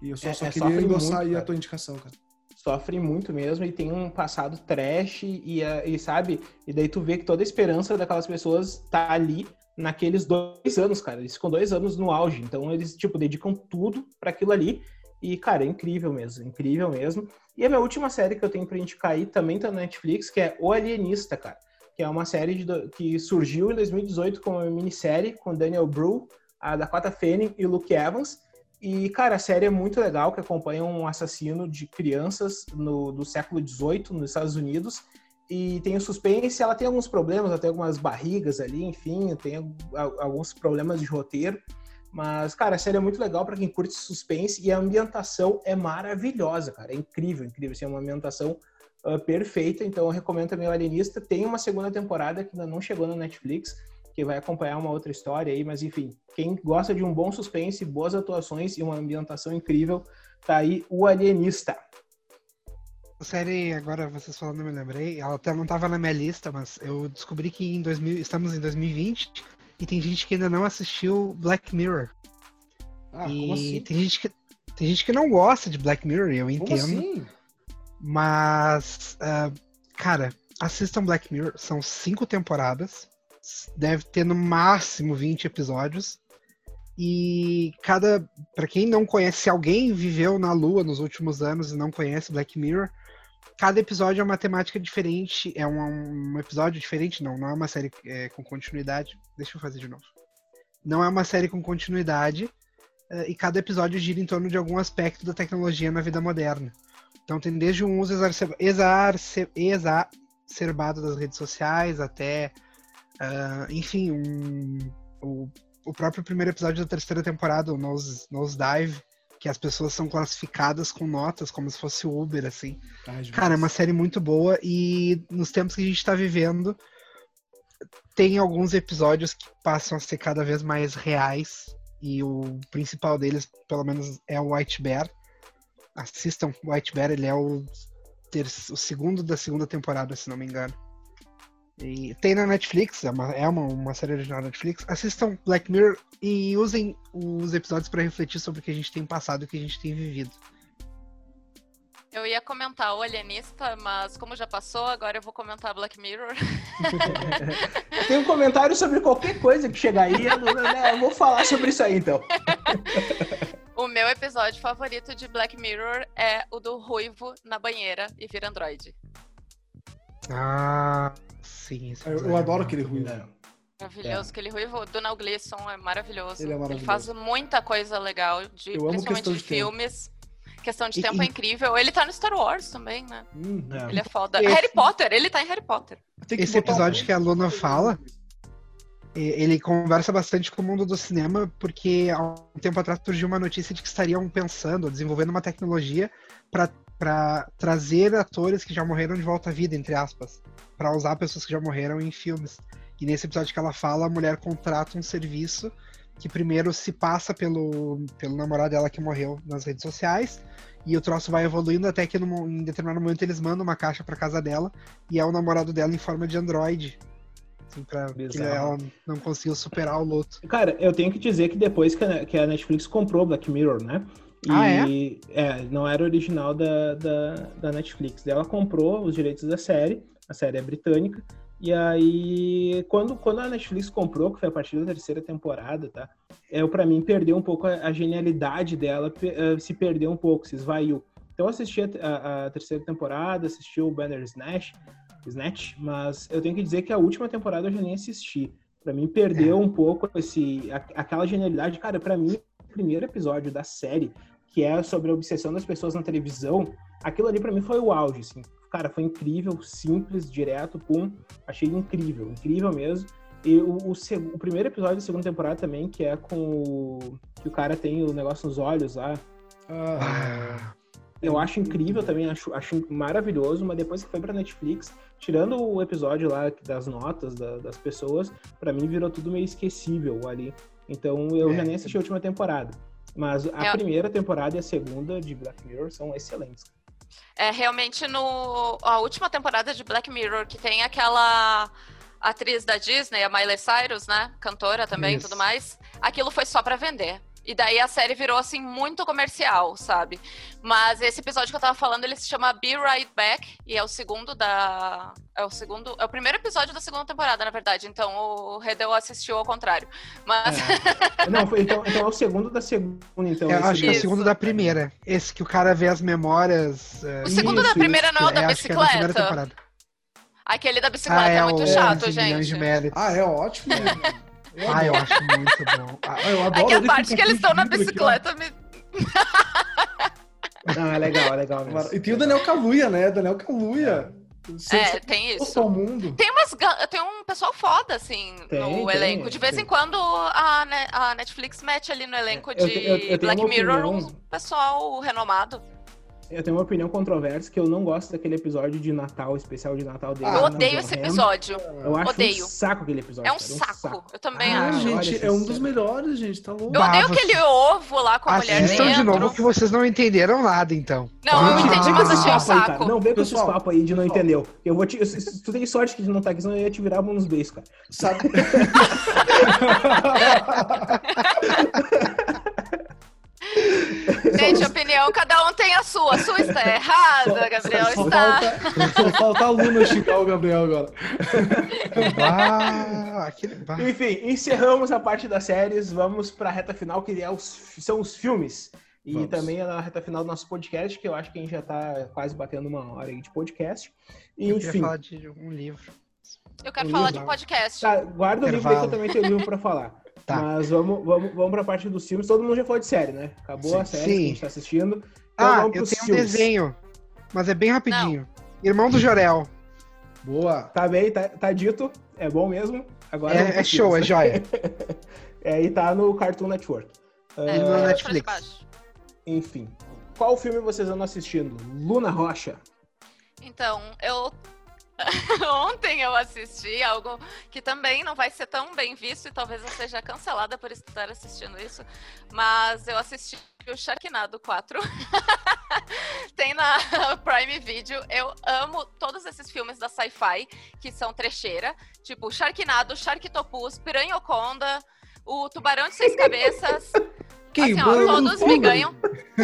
S2: E eu só, é, só é, queria endossar muito, aí a tua indicação, cara.
S1: Sofrem muito mesmo e tem um passado trash e, e sabe? E daí tu vê que toda a esperança daquelas pessoas tá ali naqueles dois anos, cara. Eles ficam dois anos no auge. Então eles, tipo, dedicam tudo para aquilo ali. E, cara, é incrível mesmo, incrível mesmo. E a minha última série que eu tenho pra indicar aí também tá na Netflix, que é O Alienista, cara. Que é uma série de, que surgiu em 2018 como uma minissérie com Daniel Bru, a Dakota Fanning e Luke Evans. E, cara, a série é muito legal, que acompanha um assassino de crianças no, do século XVIII nos Estados Unidos. E tem o suspense, ela tem alguns problemas, até algumas barrigas ali, enfim, tem alguns problemas de roteiro. Mas, cara, a série é muito legal para quem curte suspense e a ambientação é maravilhosa, cara. É incrível, incrível. Assim, é uma ambientação uh, perfeita. Então, eu recomendo também o Alienista. Tem uma segunda temporada que ainda não chegou no Netflix, que vai acompanhar uma outra história aí. Mas, enfim, quem gosta de um bom suspense, boas atuações e uma ambientação incrível, tá aí o Alienista.
S3: A série, agora vocês falando, eu me lembrei, ela até não estava na minha lista, mas eu descobri que em 2000, estamos em 2020 e tem gente que ainda não assistiu Black Mirror. Ah, e assim? tem gente que tem gente que não gosta de Black Mirror, eu entendo. Assim? Mas, uh, cara, assistam Black Mirror. São cinco temporadas. Deve ter no máximo 20 episódios. E cada. para quem não conhece, se alguém viveu na Lua nos últimos anos e não conhece Black Mirror, cada episódio é uma temática diferente, é um, um episódio diferente, não, não é uma série é, com continuidade. Deixa eu fazer de novo. Não é uma série com continuidade, é, e cada episódio gira em torno de algum aspecto da tecnologia na vida moderna. Então tem desde um uso exacerbado das redes sociais até, uh, enfim, um, o, o próprio primeiro episódio da terceira temporada, o Nose, Nose Dive, que as pessoas são classificadas com notas como se fosse Uber, assim. Ai, Cara, é uma série muito boa e nos tempos que a gente tá vivendo, tem alguns episódios que passam a ser cada vez mais reais e o principal deles, pelo menos, é o White Bear. Assistam o White Bear, ele é o, ter o segundo da segunda temporada, se não me engano. E tem na Netflix, é uma, é uma, uma série original da Netflix. Assistam Black Mirror e usem os episódios para refletir sobre o que a gente tem passado e o que a gente tem vivido.
S4: Eu ia comentar o Alienista, mas como já passou, agora eu vou comentar Black Mirror. *laughs*
S1: Tem um comentário sobre qualquer coisa que chegar aí, eu, né, eu vou falar sobre isso aí então. *laughs*
S4: o meu episódio favorito de Black Mirror é o do Ruivo na banheira e vira Android.
S3: Ah, sim.
S2: Eu, eu adoro aquele ruivo. É.
S4: Maravilhoso, é. aquele ruivo. O Donald Gleason é maravilhoso.
S2: Ele, é maravilhoso.
S4: Ele faz muita coisa legal, de, principalmente de, de filmes. Questão de tempo e, é incrível. Ele tá no Star Wars também, né? Hum, é. Ele é foda. Esse... Harry Potter, ele tá em Harry Potter.
S3: Esse episódio um... que a Luna fala, ele conversa bastante com o mundo do cinema, porque há um tempo atrás surgiu uma notícia de que estariam pensando, desenvolvendo uma tecnologia para trazer atores que já morreram de volta à vida, entre aspas, para usar pessoas que já morreram em filmes. E nesse episódio que ela fala, a mulher contrata um serviço que primeiro se passa pelo, pelo namorado dela que morreu nas redes sociais, e o troço vai evoluindo até que num, em determinado momento eles mandam uma caixa para casa dela, e é o namorado dela em forma de androide. Assim, pra que ela não conseguiu superar o luto.
S1: Cara, eu tenho que dizer que depois que a, que a Netflix comprou Black Mirror, né?
S3: E, ah,
S1: é? é? não era original da, da, da Netflix. Ela comprou os direitos da série, a série é britânica, e aí, quando, quando a Netflix comprou, que foi a partir da terceira temporada, tá? É, para mim, perdeu um pouco a, a genialidade dela, uh, se perdeu um pouco, se esvaiu. Então, eu assisti a, a, a terceira temporada, assisti o Banner Snatch, Snatch, mas eu tenho que dizer que a última temporada eu já nem assisti. Para mim, perdeu é. um pouco esse, aquela genialidade. Cara, para mim, primeiro episódio da série, que é sobre a obsessão das pessoas na televisão, aquilo ali para mim foi o auge, assim cara, foi incrível, simples, direto, pum. Achei incrível, incrível mesmo. E o, o, o, primeiro episódio da segunda temporada também, que é com o. que o cara tem o negócio nos olhos lá. Ah, eu acho incrível também, acho, acho maravilhoso, mas depois que foi pra Netflix, tirando o episódio lá das notas da, das pessoas, para mim virou tudo meio esquecível ali. Então eu é. já nem assisti a última temporada. Mas a é. primeira temporada e a segunda de Black Mirror são excelentes.
S4: É realmente no a última temporada de Black Mirror que tem aquela atriz da Disney, a Miley Cyrus, né, cantora também, e tudo mais. Aquilo foi só para vender. E daí a série virou, assim, muito comercial, sabe? Mas esse episódio que eu tava falando, ele se chama Be Right Back, e é o segundo da... É o segundo... É o primeiro episódio da segunda temporada, na verdade. Então, o Redel assistiu ao contrário. Mas...
S1: É. *laughs* Não, foi, então, então é o segundo da segunda, então.
S3: Eu acho que é o segundo da primeira. Esse que o cara vê as memórias...
S4: É... O segundo isso, da primeira isso. não é o da é, bicicleta? Aquele da bicicleta ah, é, é, muito o, chato, gente.
S2: Ah, é ótimo. *laughs*
S3: Eu ah, eu acho muito bom.
S2: Ah, eu adoro. É que
S4: a parte que eles estão na bicicleta me...
S1: Não, é legal, é legal mesmo.
S2: E tem o Daniel Caluia, né? Daniel Caluia.
S4: É, tem isso.
S2: Mundo.
S4: Tem, umas, tem um pessoal foda, assim, tem, no tem, elenco. De vez tem. em quando a, a Netflix mete ali no elenco de eu, eu, eu Black Mirror um pessoal renomado.
S1: Eu tenho uma opinião controversa que eu não gosto daquele episódio de Natal, especial de Natal dele.
S4: eu odeio esse episódio.
S1: Eu acho
S4: odeio.
S1: um saco aquele episódio.
S4: É um, saco. um saco. Eu também
S2: ah,
S4: acho.
S2: gente, é um dos melhores, gente. Tá louco.
S4: Eu odeio aquele ovo lá com a mulher dentro.
S3: de novo que vocês não entenderam nada, então.
S4: Não, eu não entendi, mas achei um saco.
S1: Aí, não, vem com esses papos aí de não entendeu. Eu vou te... Tu tem sorte que não tá aqui, senão eu ia te virar uns beijos, cara. Sabe? *laughs* *laughs* *laughs*
S4: Gente, opinião, cada um tem a sua. A sua está errada, só, Gabriel só, está.
S2: Falta, só falta a Luna xingar o Gabriel agora.
S1: Ah, Enfim, encerramos a parte das séries. Vamos para a reta final, que é os, são os filmes. E Vamos. também a reta final do nosso podcast, que eu acho que a gente já está quase batendo uma hora aí de podcast. E,
S3: eu
S1: enfim.
S3: falar de um livro.
S4: Eu quero um falar livro. de podcast.
S1: Tá, guarda o livro aí que eu também tenho livro para falar. *laughs* Tá. Mas vamos, vamos, vamos pra parte dos filmes. Todo mundo já falou de série, né? Acabou Sim. a série Sim. que a gente tá assistindo.
S3: Então ah, eu tenho filmes. um desenho, mas é bem rapidinho. Não. Irmão do Jorel.
S1: Boa. Tá bem, tá, tá dito. É bom mesmo. Agora
S3: é, é show, é joia. *laughs*
S1: é, e tá no Cartoon Network.
S3: É, uh, no Netflix.
S1: Enfim. Qual filme vocês andam assistindo? Luna Rocha.
S4: Então, eu *laughs* Ontem eu assisti algo que também não vai ser tão bem visto e talvez eu seja cancelada por estar assistindo isso, mas eu assisti o Sharknado 4. *laughs* tem na *laughs* Prime Video. Eu amo todos esses filmes da sci-fi que são trecheira, tipo Sharknado, Sharktopus, Piranhoconda, o Tubarão de Seis Cabeças. Assim, ó, todos me ganham.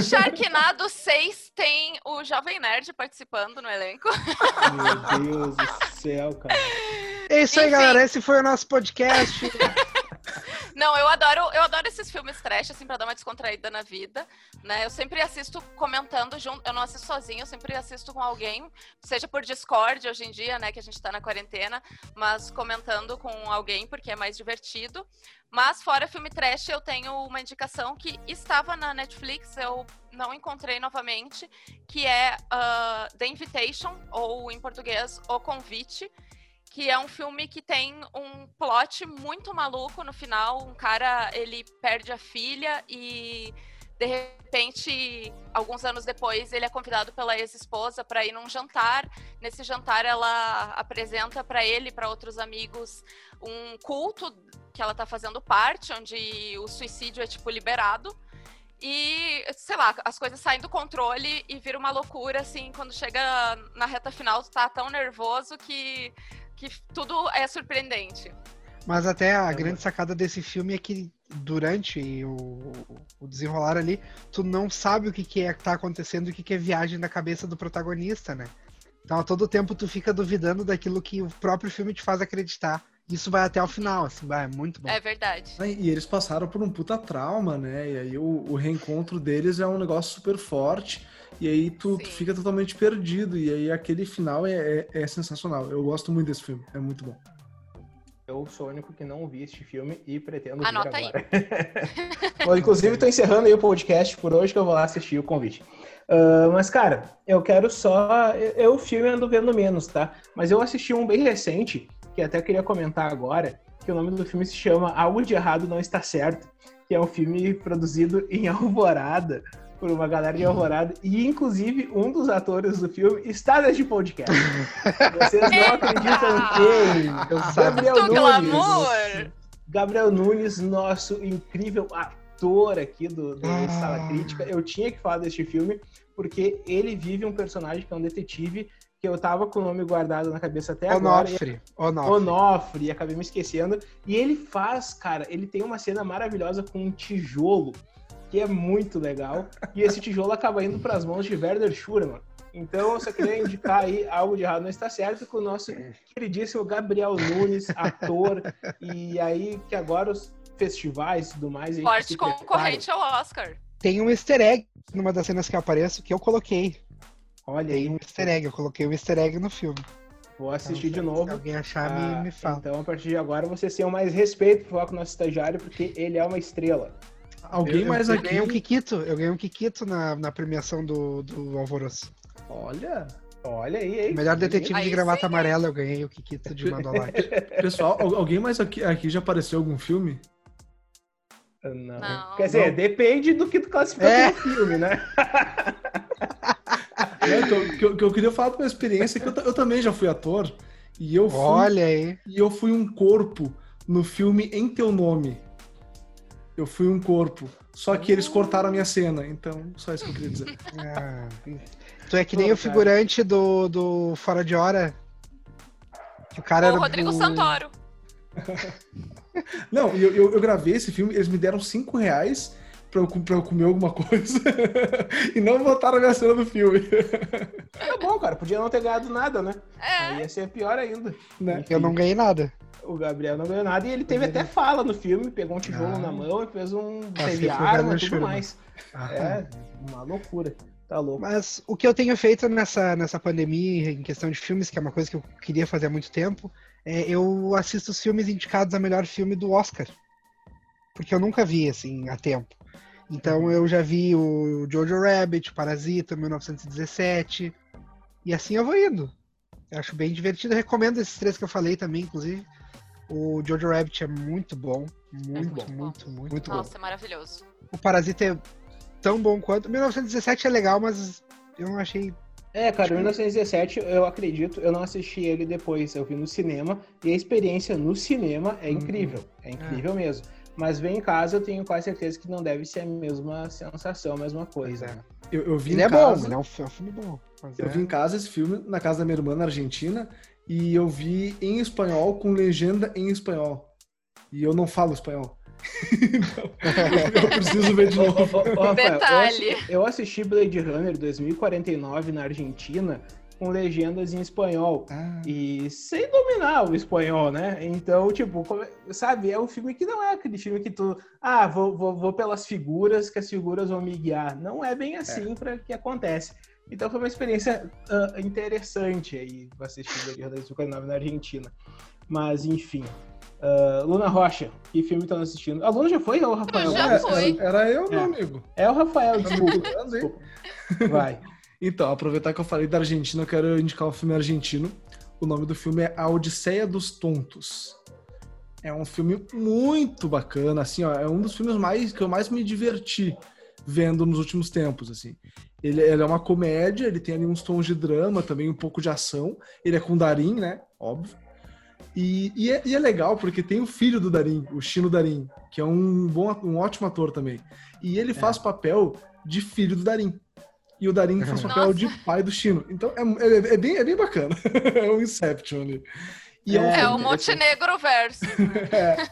S4: Sharknado 6 tem o Jovem Nerd participando no elenco.
S1: Meu Deus do céu, cara.
S3: É isso aí,
S4: Enfim.
S3: galera. Esse foi o nosso podcast. *laughs*
S4: Não, eu adoro, eu adoro esses filmes trash, assim, pra dar uma descontraída na vida, né? Eu sempre assisto comentando junto, eu não assisto sozinha, eu sempre assisto com alguém, seja por Discord hoje em dia, né, que a gente tá na quarentena, mas comentando com alguém porque é mais divertido. Mas fora filme trash, eu tenho uma indicação que estava na Netflix, eu não encontrei novamente, que é ah, The Invitation, ou em português, O Convite, que é um filme que tem um plot muito maluco no final. Um cara, ele perde a filha e de repente, alguns anos depois, ele é convidado pela ex-esposa para ir num jantar. Nesse jantar, ela apresenta para ele e para outros amigos um culto que ela tá fazendo parte, onde o suicídio é tipo liberado. E, sei lá, as coisas saem do controle e vira uma loucura, assim, quando chega na reta final, tu tá tão nervoso que que tudo é surpreendente.
S3: Mas até a grande sacada desse filme é que durante o, o desenrolar ali, tu não sabe o que, que é que tá acontecendo e o que, que é viagem da cabeça do protagonista, né? Então a todo tempo tu fica duvidando daquilo que o próprio filme te faz acreditar. Isso vai até o final, assim, vai, é muito bom.
S4: É verdade.
S2: E eles passaram por um puta trauma, né? E aí o, o reencontro deles é um negócio super forte. E aí tu, tu fica totalmente perdido. E aí aquele final é, é, é sensacional. Eu gosto muito desse filme. É muito bom.
S1: Eu sou o único que não vi este filme e pretendo
S4: Anota
S1: ver
S4: aí.
S1: agora. *laughs* Bom, inclusive, tô encerrando aí o podcast por hoje que eu vou lá assistir o convite. Ah, mas, cara, eu quero só. Eu, eu o filme ando vendo menos, tá? Mas eu assisti um bem recente, que até queria comentar agora, que o nome do filme se chama Algo de Errado Não Está Certo, que é um filme produzido em Alvorada, por uma galera de Alvorada, e inclusive um dos atores do filme está neste podcast. *laughs* Vocês não acreditam quem?
S3: Eu sabia.
S1: Gabriel Nunes.
S4: glamour!
S1: Gabriel Nunes, nosso incrível ator aqui do, do
S3: Ah.
S1: Sala Crítica. Eu tinha que falar deste filme, porque ele vive um personagem que é um detetive, que eu tava com o nome guardado na cabeça até agora. e-
S3: Onofre. Onofre.
S1: Onofre, e acabei me esquecendo. E ele faz, cara, ele tem uma cena maravilhosa com um tijolo, que é muito legal. E esse tijolo acaba indo para as mãos de Werder Schurman. Então, eu só queria indicar aí algo de errado não está certo com o nosso queridíssimo Gabriel Nunes, ator, e aí que agora os festivais e tudo mais.
S4: Forte concorrente ao Oscar.
S3: Tem um easter egg numa das cenas que eu apareço que eu coloquei.
S1: Olha
S3: Tem
S1: aí,
S3: um easter egg, eu coloquei um easter egg no filme.
S1: vou assistir de
S3: Então,
S1: novo.
S3: Se alguém achar,
S1: Ah,
S3: me, me fala.
S1: Então, a partir de agora, vocês tenham mais respeito por falar com o nosso estagiário, porque ele é uma estrela.
S2: Alguém
S3: eu,
S2: mais
S3: eu
S2: aqui.
S3: ganhei um Kikito, eu ganhei um Kikito na, na premiação do, do Alvoroço.
S2: Olha.
S1: Olha aí, hein?
S3: Melhor detetive
S4: Aí
S3: de gravata
S4: sim.
S3: amarela, eu ganhei o Kikito de Mandalorian. *laughs*
S2: Pessoal, al- alguém mais aqui, aqui já apareceu em algum filme?
S1: Não.
S4: Não.
S1: Quer dizer,
S2: Não.
S1: depende do que tu classifica
S3: É.
S1: como filme, né? *laughs*
S2: É, que, eu, que eu- que eu queria falar da minha experiência, que eu, eu também já fui ator. E eu fui,
S3: Olha aí.
S2: e eu fui um corpo no filme Em Teu Nome. Eu fui um corpo. Só que eles cortaram a minha cena, então só isso que eu queria dizer.
S3: Ah, tu é que nem
S1: Pô,
S3: o figurante do, do Fora de Hora. Que o cara
S4: o
S3: era
S4: Rodrigo
S3: do...
S4: Santoro.
S2: Não, eu, eu, eu gravei esse filme, eles me deram 5 reais pra eu, pra eu comer alguma coisa *laughs* e não botaram a minha cena do filme.
S1: Tá bom, cara. Podia não ter ganhado nada, né? Aí
S4: É,
S1: ia ser pior ainda.
S2: Né?
S3: Eu não ganhei nada.
S1: O Gabriel não ganhou nada e ele teve até fala no filme, pegou um tijolo
S3: Ah.
S1: na mão e fez um. Teve arma e tudo mais.
S3: Ah,
S1: É, uma loucura. Tá louco.
S3: Mas o que eu tenho feito nessa, nessa pandemia, em questão de filmes, que é uma coisa que eu queria fazer há muito tempo, é eu assisto os filmes indicados a melhor filme do Oscar. Porque eu nunca vi, assim, a tempo. Então eu já vi o Jojo Rabbit, Parasita, 1917. E assim eu vou indo. Eu acho bem divertido. Eu recomendo esses três que eu falei também, inclusive. O Jojo Rabbit é muito bom. Muito,
S1: bom.
S3: muito, muito, muito bom.
S4: nossa, é maravilhoso.
S3: O Parasita é tão bom quanto. 1917 é legal, mas eu não achei.
S1: É, cara, 1917, eu acredito, eu não assisti ele depois, eu vi no cinema, e a experiência no cinema é incrível, é incrível mesmo. Mas ver em casa eu tenho quase certeza que não deve ser a mesma sensação, a mesma coisa.
S3: É.
S1: né?
S2: Eu, eu vi
S3: Ele
S2: em
S3: é
S2: casa,
S3: bom, ele é um, fi- é um filme bom. mas
S2: Eu
S3: é-
S2: vi em casa esse filme na casa da minha irmã na Argentina e eu vi em espanhol com legenda em espanhol. E eu não falo espanhol. então, *laughs* eu preciso ver de novo.
S1: ô, ô, Rafael, eu
S4: Detalhe.
S1: assi- Eu assisti Blade Runner 2049 na Argentina com legendas em espanhol.
S2: Ah,
S1: E sem dominar o espanhol, né? Então, tipo, sabe, é um filme que não é aquele filme que tu. Ah, vou, vou, vou pelas figuras, que as figuras vão me guiar. Não é bem assim para que acontece. Então foi uma experiência ah, interessante aí assistir Blade Runner 2049 na Argentina. Mas, enfim. Ah, Luna Rocha, que filme estão assistindo? A Luna já foi ou o Rafael?
S4: Eu já
S2: é,
S4: fui.
S2: Era, era eu,
S1: É.
S2: meu amigo.
S1: É o Rafael, desculpa.
S2: Desculpa.
S1: desculpa. Vai. *laughs*
S2: Então, aproveitar que eu falei da Argentina, eu quero indicar um filme argentino. O nome do filme é A Odisseia dos Tontos. É um filme muito bacana, assim, ó, é um dos filmes mais que eu mais me diverti vendo nos últimos tempos, assim. Ele, ele é uma comédia, ele tem ali uns tons de drama, também um pouco de ação. Ele é com Darim, né? Óbvio. E, e, é, e é legal porque tem o filho do Darim, o Chino Darim, que é um bom, um ótimo ator também. E ele faz papel de filho do Darim. E o Darim faz *laughs* papel
S4: Nossa.
S2: de pai do Chino. Então é, é, é bem, é bem bacana. *laughs* é um Inception ali. E um
S1: É,
S4: É
S2: filme-
S4: o Montenegro verso. *laughs*
S2: é.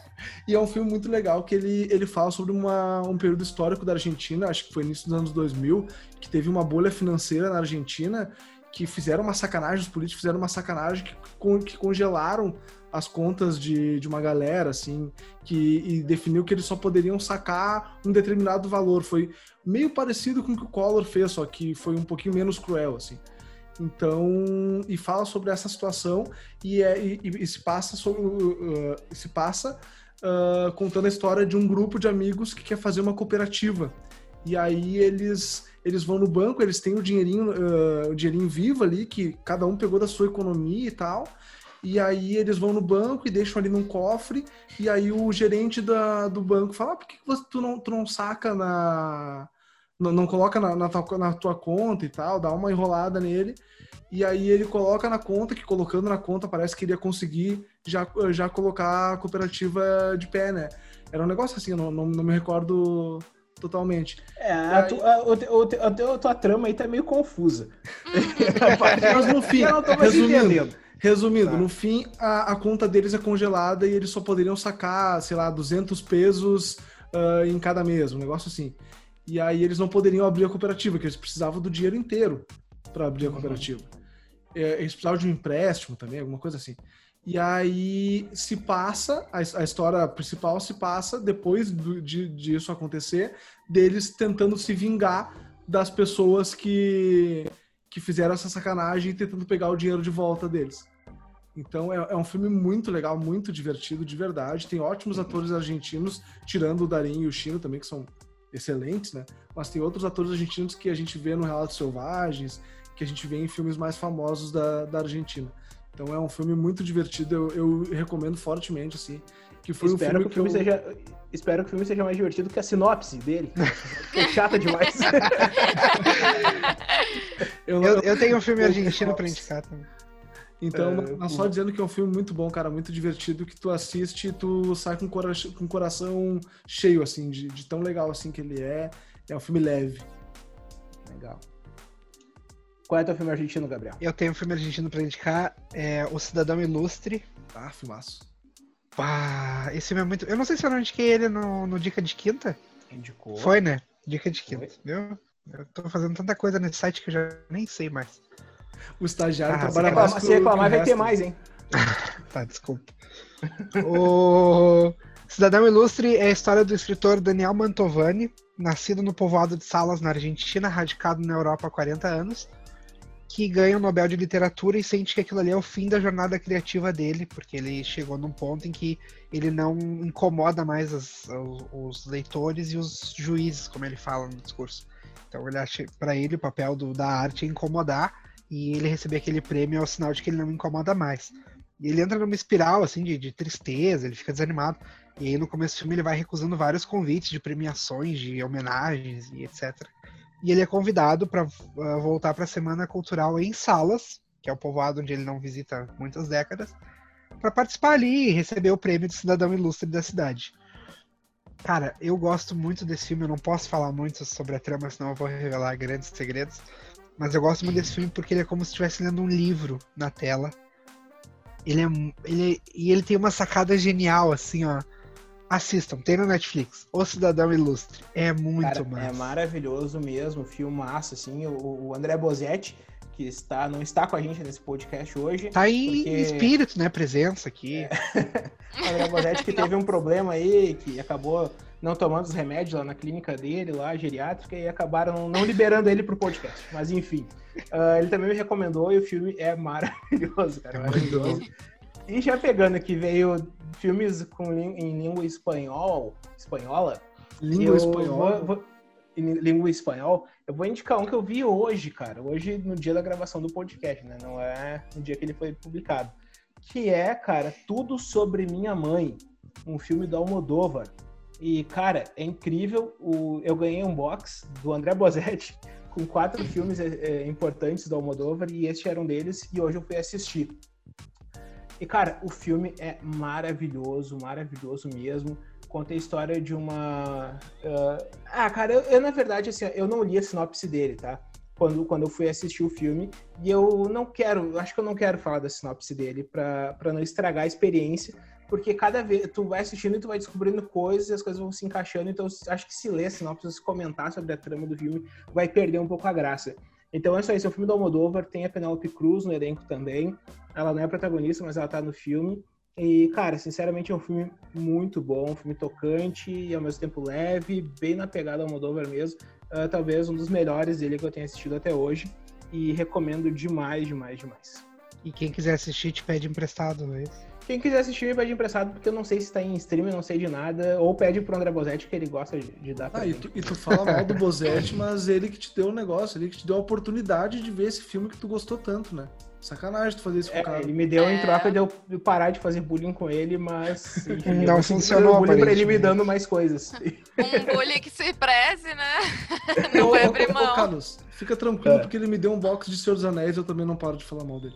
S2: E é um filme muito legal que ele, ele fala sobre uma, um período histórico da Argentina, acho que foi início dos anos 2000, que teve uma bolha financeira na Argentina que fizeram uma sacanagem, os políticos fizeram uma sacanagem que, que congelaram as contas de, de uma galera, assim, que, e definiu que eles só poderiam sacar um determinado valor. Foi meio parecido com o que o Collor fez, só que foi um pouquinho menos cruel, assim. Então, e fala sobre essa situação e, é, e, e se passa sobre, uh, se passa uh, contando a história de um grupo de amigos que quer fazer uma cooperativa. E aí eles eles vão no banco, eles têm o dinheirinho, uh, o dinheirinho vivo ali que cada um pegou da sua economia e tal. E aí eles vão no banco e deixam ali num cofre. E aí o gerente da, do banco fala: ah, por que que você, tu, não, tu não saca na. Não, não coloca na, na, tua, na tua conta e tal, dá uma enrolada nele. E aí ele coloca na conta, que colocando na conta parece que ele ia conseguir já, já colocar a cooperativa de pé, né? Era um negócio assim, eu não, não, não me recordo totalmente.
S1: É, a, tu, a, a, tua- a tua trama aí tá meio confusa. *laughs*
S2: Mas no fim,
S1: eu não tô mais
S2: resumindo,
S1: entendendo.
S2: Resumindo,
S1: Tá.
S2: no fim, a, a conta deles é congelada e eles só poderiam sacar, sei lá, 200 pesos ah, em cada mês, um negócio assim. E aí eles não poderiam abrir a cooperativa, que eles precisavam do dinheiro inteiro para abrir a
S1: Uhum.
S2: cooperativa. É, eles precisavam de um empréstimo também, alguma coisa assim. E aí se passa, a, a história principal se passa depois do- de, disso acontecer, deles tentando se vingar das pessoas que, que fizeram essa sacanagem e tentando pegar o dinheiro de volta deles. Então é, é um filme muito legal, muito divertido, de verdade. Tem ótimos atores argentinos, tirando o Darim e o Chino também, que são excelentes, né? Mas tem outros atores argentinos que a gente vê no Relatos Selvagens, que a gente vê em filmes mais famosos da, da Argentina. Então é um filme muito divertido, eu, eu recomendo fortemente, assim. Que foi
S1: espero,
S2: um
S1: que o
S2: filme
S1: filme
S2: que eu...
S1: seja, espero que o filme seja mais divertido que a sinopse dele. *laughs* É chata demais. *laughs*
S2: eu-
S3: Eu,
S2: eu-
S3: tenho um filme argentino pra indicar também.
S2: Então,
S1: É,
S2: mas só dizendo que é um filme muito bom, cara, muito divertido, que tu assiste e tu sai com o cora- com o coração cheio, assim, de, de tão legal assim que ele é. É um filme leve.
S1: Legal. Qual é teu filme argentino, Gabriel?
S3: Eu tenho um filme argentino pra indicar, é O Cidadão Ilustre.
S2: Ah, filmaço.
S3: Pá, esse filme é muito. Eu não sei se eu não indiquei ele no, no Dica de Quinta.
S1: Indicou.
S3: Foi, né? Dica de Quinta,
S1: Foi.
S3: viu? Eu tô fazendo tanta coisa nesse site que eu já nem sei mais.
S2: O estagiário
S3: Ah,
S1: Se
S2: trabalha mais
S1: reclamar,
S2: que
S1: se reclamar vai ter mais, hein? *laughs*
S3: Tá, desculpa. o Cidadão Ilustre é a história do escritor Daniel Mantovani, nascido no povoado de Salas, na Argentina, radicado na Europa há 40 anos, que ganha o Nobel de Literatura e sente que aquilo ali é o fim da jornada criativa dele, porque ele chegou num ponto em que ele não incomoda mais as- os, os leitores e os juízes, como ele fala no discurso. Então, ele acha, para ele, o papel do- da arte é incomodar, e ele receber aquele prêmio é o sinal de que ele não incomoda mais. E ele entra numa espiral, assim, de, de tristeza, ele fica desanimado. E aí, no começo do filme, ele vai recusando vários convites de premiações, de homenagens e etc. E ele é convidado para voltar para a Semana Cultural em Salas, que é o povoado onde ele não visita muitas décadas, para participar ali e receber o prêmio de cidadão ilustre da cidade. Cara, eu gosto muito desse filme, eu não posso falar muito sobre a trama, senão eu vou revelar grandes segredos. Mas eu gosto muito desse filme porque ele é como se estivesse lendo um livro na tela. Ele é, ele é, e ele tem uma sacada genial, assim, ó. Assistam, tem no Netflix. O Cidadão Ilustre. É muito Cara, é massa.
S1: É maravilhoso mesmo, filmaço, assim. O, o André Bozetti que está, não está com a gente nesse podcast hoje.
S3: Tá em porque... espírito, né? Presença aqui. É. *laughs*
S1: André Bozetti que teve um problema aí, que acabou não tomando os remédios lá na clínica dele, lá, geriátrica, e acabaram não liberando ele pro podcast. Mas enfim, uh, ele também me recomendou e o filme é maravilhoso, cara. É maravilhoso. E já pegando aqui, veio filmes com, em língua espanhol, espanhola.
S2: Língua espanhola. Vou, vou,
S1: em língua espanhol, eu vou indicar um que eu vi hoje, cara. Hoje, no dia da gravação do podcast, né? Não é no dia que ele foi publicado. Que é, cara, Tudo Sobre Minha Mãe. Um filme do Almodóvar. E, cara, é incrível. O, eu ganhei um box do André Bozetti *laughs* com quatro filmes é, importantes do Almodóvar e este era um deles. E hoje eu fui assistir. E, cara, o filme é maravilhoso, maravilhoso mesmo. Conta a história de uma. Uh... Ah, cara, eu, eu, na verdade, assim, eu não li a sinopse dele, tá? Quando, quando eu fui assistir o filme. E eu não quero, acho que eu não quero falar da sinopse dele para não estragar a experiência porque cada vez tu vai assistindo e tu vai descobrindo coisas e as coisas vão se encaixando, então acho que se ler a sinopse, se comentar sobre a trama do filme, vai perder um pouco a graça. Então é só isso, é o filme do Almodóvar, tem a Penelope Cruz no elenco também, ela não é protagonista, mas ela tá no filme, e, cara, sinceramente é um filme muito bom, um filme tocante e ao mesmo tempo leve, bem na pegada Almodóvar mesmo, uh, talvez um dos melhores dele que eu tenha assistido até hoje, e recomendo demais, demais, demais.
S3: E quem quiser assistir, te pede emprestado, não é isso?
S1: Quem quiser assistir, me pede emprestado, porque eu não sei se tá em stream, não sei de nada. Ou pede pro André Bozetti, que ele gosta de, de dar pra
S2: ah, e tu, e tu, fala mal do *laughs* Bozetti, mas ele que te deu um negócio, ele que te deu a oportunidade de ver esse filme que tu gostou tanto, né? Sacanagem tu fazer isso com
S1: é,
S2: o cara.
S1: Ele me deu é... em troca de eu parar de fazer bullying com ele, mas. *laughs*
S3: Enfim, não funcionou.
S1: bullying pra ele me dando mais coisas. *laughs*
S4: Um bullying que se preze, né? Não vai abrir mão. Ô,
S2: Carlos, fica tranquilo, é. porque ele me deu um box de Senhor dos Anéis eu também não paro de falar mal dele.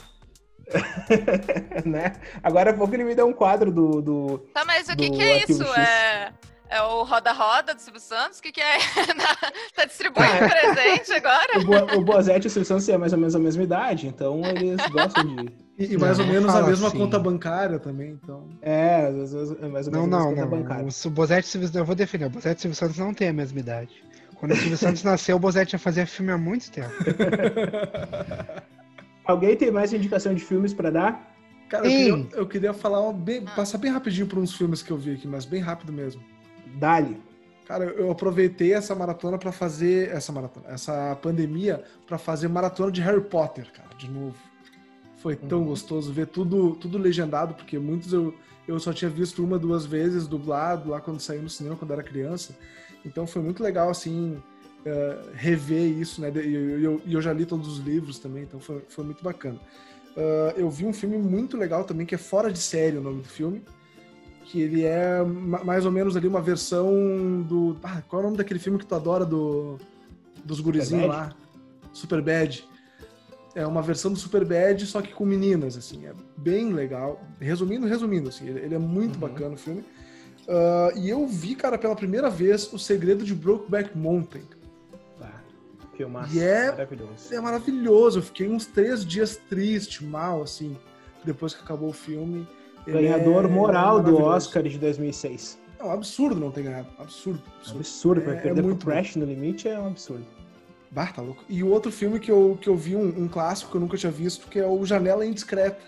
S2: *laughs*
S1: né? Agora há pouco ele me deu um quadro do. do
S4: tá, mas o que, que é isso? É, é o Roda-Roda do Silvio Santos? O que, que é? *laughs* tá distribuindo ah, *laughs* presente agora?
S1: O, Bo, o Bozete e o Silvio Santos têm mais ou menos a mesma idade, então eles gostam de.
S2: E, e mais ou menos a mesma assim. conta bancária também, então.
S1: É, mais ou menos
S3: não, não, conta não, bancária. O Bozete e Silvio eu vou defender. O Bozete e o Silvio Santos não têm a mesma idade. Quando o Silvio Santos nasceu, o Bozete já fazia filme há muito tempo.
S1: Alguém tem mais indicação de filmes para dar?
S2: Cara, eu queria, eu queria, falar bem, passar bem rapidinho por uns filmes que eu vi aqui, mas bem rápido mesmo.
S1: Dali.
S2: Cara, eu aproveitei essa maratona para fazer essa maratona, essa pandemia para fazer maratona de Harry Potter, cara, de novo. Foi tão uhum. gostoso ver tudo, tudo legendado, porque muitos eu, eu só tinha visto uma, duas vezes dublado lá quando saiu no cinema, quando era criança. Então foi muito legal, assim, uh, rever isso, né? E eu, eu, eu, já li todos os livros também, então foi, foi muito bacana. Uh, eu vi um filme muito legal também, que é Fora de Série o nome do filme, que ele é mais ou menos ali uma versão do... Ah, qual é o nome daquele filme que tu adora do, dos gurizinhos lá? Super Bad. É uma versão do Super Bad, só que com meninas, assim. É bem legal. Resumindo, resumindo, assim. Ele é muito uhum. bacana o filme. Uh, e eu vi, cara, pela primeira vez O Segredo de Brokeback Mountain.
S1: Filmaço, e é maravilhoso.
S2: É maravilhoso. Eu fiquei uns três dias triste, mal, assim, depois que acabou o filme.
S1: Ganhador é, moral do Oscar de 2006.
S2: É um absurdo não ter ganhado. Absurdo.
S1: Absurdo. absurdo. É, perder é muito pro Crash no limite é um absurdo.
S2: Bah, tá louco. E o outro filme que eu, que eu vi, um, um clássico que eu nunca tinha visto, que é o Janela Indiscreta.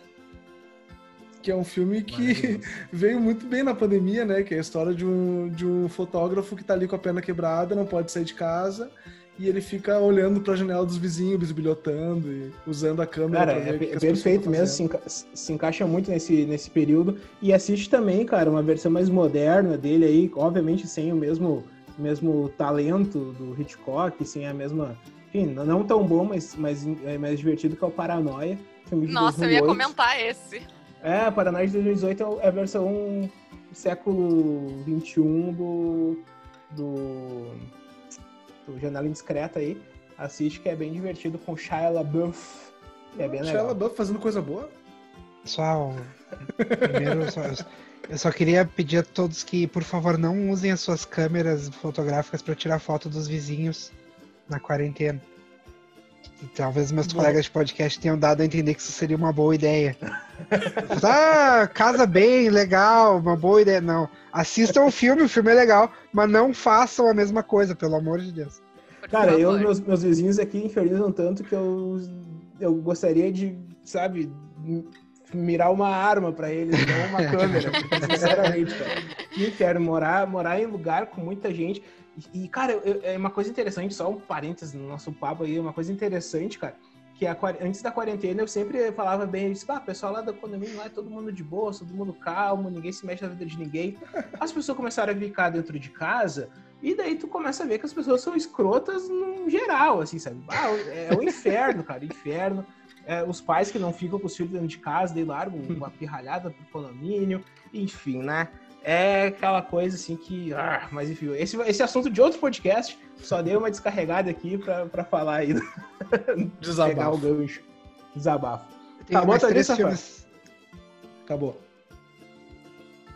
S2: Que é um filme que *laughs* veio muito bem na pandemia, né? Que é a história de um, de um fotógrafo que tá ali com a perna quebrada, não pode sair de casa e ele fica olhando para a janela dos vizinhos, bisbilhotando e usando a câmera.
S1: Cara, é, é perfeito mesmo, se, enca se, encaixa muito nesse, nesse período. E assiste também, cara, uma versão mais moderna dele aí, obviamente sem o mesmo, mesmo talento do Hitchcock, sem a mesma. Enfim, não tão bom, mas, mas é mais divertido que é o Paranoia.
S4: Nossa, eu ia comentar esse.
S1: É, Paranoia de 2018 é a versão século XXI do. do do Janela Indiscreta aí. Assiste que é bem divertido com Shia LaBeouf. É bem
S2: Shia LaBeouf fazendo coisa boa?
S3: Pessoal, primeiro, só, Eu só queria pedir a todos que, por favor, não usem as suas câmeras fotográficas para tirar foto dos vizinhos na quarentena. Talvez meus Bom. colegas de podcast tenham dado a entender que isso seria uma boa ideia. *laughs* ah, casa bem, legal, uma boa ideia. Não. Assistam o filme, o filme é legal, mas não façam a mesma coisa, pelo amor de Deus.
S1: Cara, eu meus, meus vizinhos aqui infernizam tanto que eu, eu gostaria de, sabe, mirar uma arma para eles, não uma *laughs* câmera. sinceramente, cara. Que inferno morar, morar em lugar com muita gente. E, cara, eu, é uma coisa interessante, só um parênteses no nosso papo aí, uma coisa interessante, cara, que a, antes da quarentena eu sempre falava bem, eu disse, ah, pessoal lá da condomínio lá é todo mundo de boa, todo mundo calmo, ninguém se mexe na vida de ninguém. *laughs* As pessoas começaram a ficar dentro de casa, e daí tu começa a ver que as pessoas são escrotas no geral, assim, sabe? Ah, é o inferno, cara, inferno. É, os pais que não ficam com os filhos dentro de casa, daí largam *laughs* uma pirralhada pro condomínio, enfim, né? É aquela coisa assim que. Ah, mas enfim, esse, esse assunto de outro podcast, só dei uma descarregada aqui pra, pra falar aí. *laughs*
S2: Desabafo.
S1: Pegar o gancho. Desabafo.
S3: Acabou a três filmes.
S1: Acabou.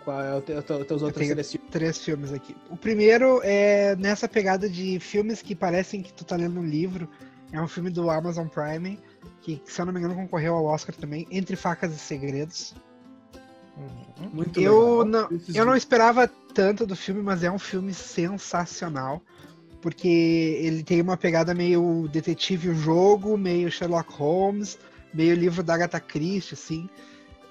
S1: Qual é o teu, teu, teus outros
S3: três filmes? Três filmes aqui. O primeiro é nessa pegada de filmes que parecem que tu tá lendo um livro. É um filme do Amazon Prime, que, se eu não me engano, concorreu ao Oscar também, Entre Facas e Segredos. Uhum. Muito eu legal. não, eu não esperava tanto do filme, mas é um filme sensacional. Porque ele tem uma pegada meio detetive o jogo, meio Sherlock Holmes, meio livro da Agatha Christie, assim.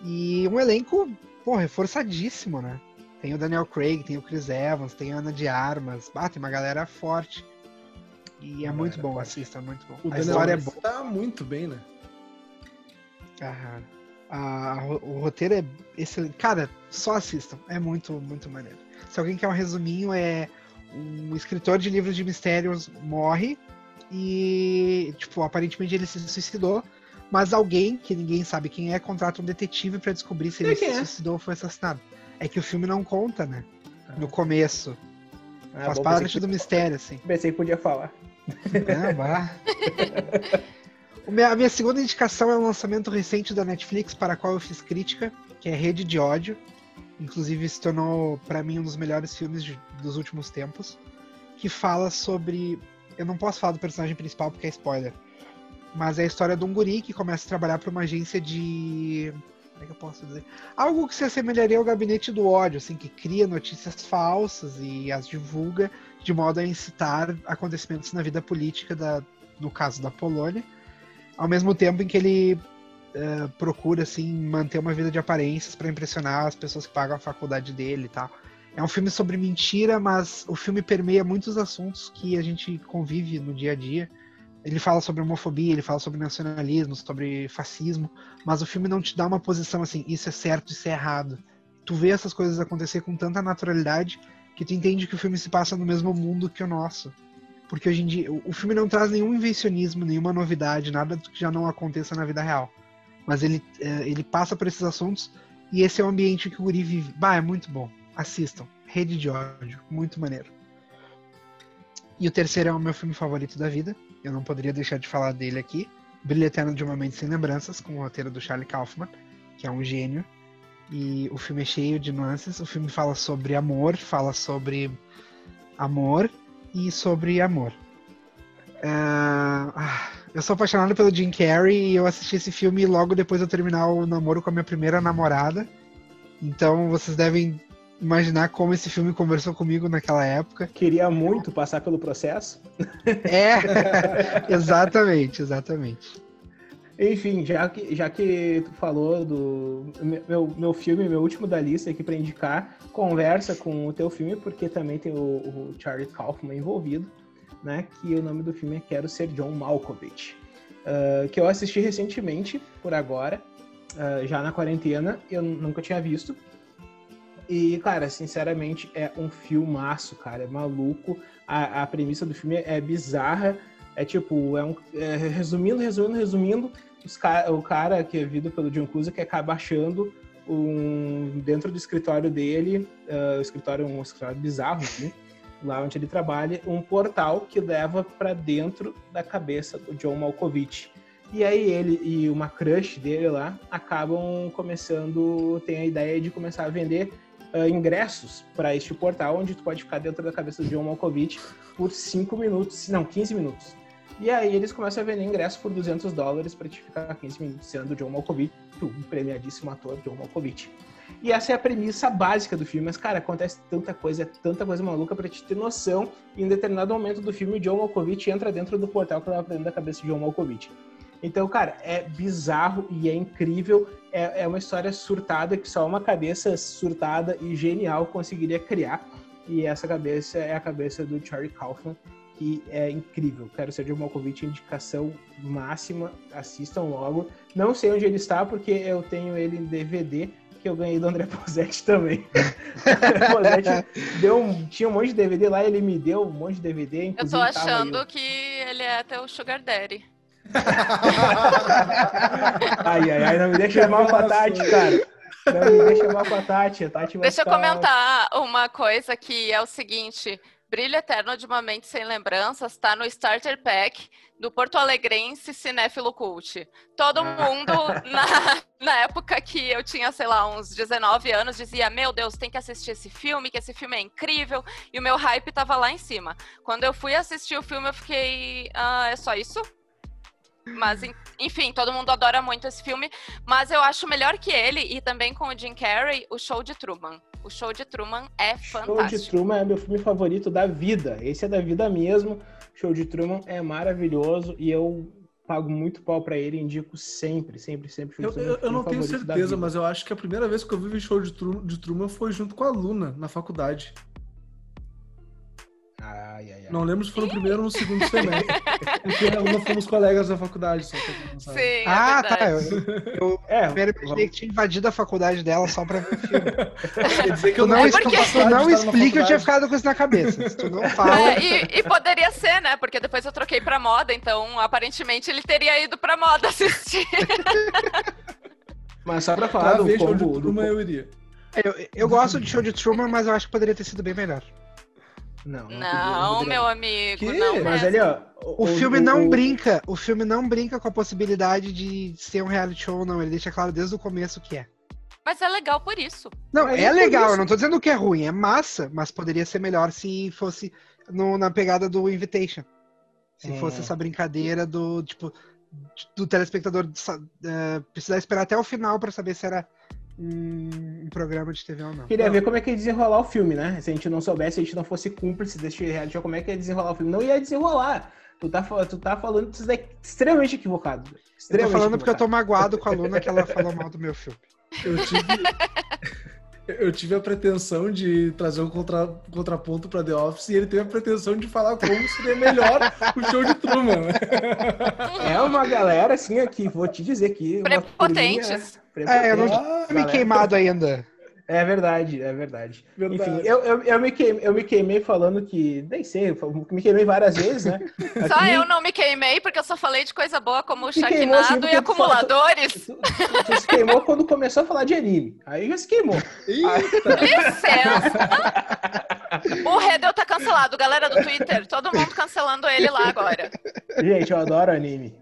S3: E um elenco, pô, reforçadíssimo, né? Tem o Daniel Craig, tem o Chris Evans, tem a Ana de Armas. Ah, tem uma galera forte. E é muito bom, assista, é muito bom.
S2: O a Daniel história é boa. tá muito bem, né?
S3: Aham. A, o roteiro é excelente. Cara, só assistam. É muito, muito maneiro. Se alguém quer um resuminho, é um escritor de livros de mistérios morre e, tipo, aparentemente ele se suicidou, mas alguém, que ninguém sabe quem é, contrata um detetive para descobrir se ele se é. suicidou ou foi assassinado. É que o filme não conta, né? No começo. Ah, Faz bom, parte do mistério, assim.
S1: Pensei que podia falar.
S3: Ah, vá. *laughs* A minha segunda indicação é um lançamento recente da Netflix para qual eu fiz crítica, que é Rede de Ódio. Inclusive se tornou para mim um dos melhores filmes de, dos últimos tempos, que fala sobre, eu não posso falar do personagem principal porque é spoiler, mas é a história de um guri que começa a trabalhar para uma agência de como é que eu posso dizer? Algo que se assemelharia ao gabinete do ódio, assim, que cria notícias falsas e as divulga de modo a incitar acontecimentos na vida política da, no caso da Polônia ao mesmo tempo em que ele uh, procura assim manter uma vida de aparências para impressionar as pessoas que pagam a faculdade dele tal. É um filme sobre mentira, mas o filme permeia muitos assuntos que a gente convive no dia a dia. Ele fala sobre homofobia, ele fala sobre nacionalismo, sobre fascismo, mas o filme não te dá uma posição assim, isso é certo, isso é errado. Tu vê essas coisas acontecer com tanta naturalidade que tu entende que o filme se passa no mesmo mundo que o nosso. Porque hoje em dia o filme não traz nenhum invencionismo, nenhuma novidade, nada que já não aconteça na vida real. Mas ele, é, ele passa por esses assuntos e esse é o ambiente que o Guri vive. Bah, é muito bom. Assistam. Rede de ódio. Muito maneiro. E o terceiro é o meu filme favorito da vida. Eu não poderia deixar de falar dele aqui. Brilho Eterno de uma Mente Sem Lembranças, com o roteiro do Charlie Kaufman, que é um gênio. E o filme é cheio de nuances. O filme fala sobre amor, fala sobre amor e sobre amor. Uh, eu sou apaixonado pelo Jim Carrey e eu assisti esse filme logo depois de eu terminar o namoro com a minha primeira namorada. Então vocês devem imaginar como esse filme conversou comigo naquela época.
S1: Queria muito passar pelo processo.
S3: É, *laughs* exatamente, exatamente.
S1: Enfim, já que, já que tu falou do meu, meu filme, meu último da lista aqui para indicar, conversa com o teu filme, porque também tem o, o, Charlie Kaufman envolvido, né? Que o nome do filme é Quero Ser John Malkovich, uh, que eu assisti recentemente, por agora, uh, já na quarentena, eu nunca tinha visto. E, cara, sinceramente, é um filmaço, cara, é maluco. A, a premissa do filme é bizarra, é tipo, é um, é, resumindo, resumindo, resumindo, ca o cara que é vindo pelo John Cruise que acaba achando um, dentro do escritório dele, uh, escritório um escritório bizarro, assim, lá onde ele trabalha, um portal que leva para dentro da cabeça do John Malkovich. E aí ele e uma crush dele lá acabam começando, tem a ideia de começar a vender uh, ingressos para este portal, onde tu pode ficar dentro da cabeça de John Malkovich por 5 minutos, não, 15 minutos. E aí eles começam a vender ingressos por 200 dólares para te ficar 15 minutos sendo John Malkovich, o premiadíssimo ator John Malkovich. E essa é a premissa básica do filme. Mas, cara, acontece tanta coisa, tanta coisa maluca pra te ter noção. E em determinado momento do filme, John Malkovich entra dentro do portal que tava dentro da cabeça de John Malkovich. Então, cara, é bizarro e é incrível. É, é uma história surtada que só uma cabeça surtada e genial conseguiria criar. E essa cabeça é a cabeça do Charlie Kaufman, que é incrível. Quero ser John Malkovich, indicação máxima. Assistam logo. Não sei onde ele está, porque eu tenho ele em DVD que eu ganhei do André *laughs* Posetti também. André Posetti deu um, tinha um monte de DVD lá, ele me deu um monte de DVD.
S4: Eu tô achando que ele é até o Sugar Daddy. *laughs*
S1: ai, ai, ai, não me deixa mal com a Tati, cara. Não me deixa mal com a Tati. A Tati
S4: deixa eu comentar uma coisa que é o seguinte. Brilho Eterno de uma Mente Sem Lembranças está no Starter Pack do Porto Alegrense Cinéfilo Cult. Todo *laughs* mundo, na, na época que eu tinha, sei lá, uns 19 anos, dizia: Meu Deus, tem que assistir esse filme, que esse filme é incrível. E o meu hype estava lá em cima. Quando eu fui assistir o filme, eu fiquei: ah, É só isso? Mas, enfim, todo mundo adora muito esse filme. Mas eu acho melhor que ele, e também com o Jim Carrey, o Show de Truman. O Show de Truman é fantástico.
S1: Show de Truman é meu filme favorito da vida. Esse é da vida mesmo. Show de Truman é maravilhoso e eu pago muito pau para ele, indico sempre, sempre, sempre.
S2: Eu, eu, eu não tenho certeza, mas eu acho que a primeira vez que eu vi o show de Truman, de Truman foi junto com a Luna na faculdade.
S1: Ai, ai, ai.
S2: Não lembro se foi no primeiro ou no segundo semestre. Porque *laughs* não fomos colegas da faculdade, só
S4: Sim, é
S3: Ah, tá. Eu, eu *laughs* é, primeiro imaginei que tinha invadido a faculdade dela só pra ver o filme. *laughs* Quer dizer que eu não, é porque... tu não explica, eu tinha ficado com isso na cabeça. Se tu não fala.
S4: É, e, e, poderia ser, né? Porque depois eu troquei pra moda, então aparentemente ele teria ido pra moda assistir.
S1: Mas só pra falar pra do combo...
S2: Show de Truman, eu iria.
S3: Eu, eu gosto de show de Truman, mas eu acho que poderia ter sido bem melhor.
S4: Não, não, não meu amigo, que? não.
S1: Mas ali, ó.
S3: O, o filme o, não o... brinca, o filme não brinca com a possibilidade de ser um reality show, não. Ele deixa claro desde o começo que é.
S4: Mas é legal por isso.
S3: Não, é, é legal, eu não tô dizendo que é ruim, é massa, mas poderia ser melhor se fosse no, na pegada do Invitation. Se é. fosse essa brincadeira do, tipo, do telespectador uh, precisar esperar até o final para saber se era um, programa de TV ou não.
S1: Queria não. ver como é que ia desenrolar o filme, né? Se a gente não soubesse, se a gente não fosse cúmplice desse reality show, como é que ia desenrolar o filme? Não ia desenrolar. Tu tá, tu tá falando isso é extremamente equivocado. Extremamente
S3: eu tô falando equivocado. porque eu tô magoado com a Luna que ela falou mal do meu filme.
S2: Eu tive, *laughs* eu tive a pretensão de trazer um contra, contraponto para The Office e ele teve a pretensão de falar como seria melhor *laughs* o show de Truman.
S1: É uma galera assim aqui, vou te dizer que.
S4: Prepotentes.
S3: É, eu não ah, me queimado ainda.
S1: É verdade, é verdade. verdade. Enfim, eu, eu, eu, me queimei, eu me queimei falando que, nem sei, me queimei várias vezes, né? *laughs*
S4: Aqui, só eu não me queimei porque eu só falei de coisa boa como o Shaquinado assim, e acumuladores.
S1: Tu, tu, tu, se queimou quando começou a falar de anime. Aí já se queimou.
S4: Eita. Licença! o Redel tá cancelado, galera do Twitter. Todo mundo cancelando ele lá agora.
S1: Gente, eu adoro anime.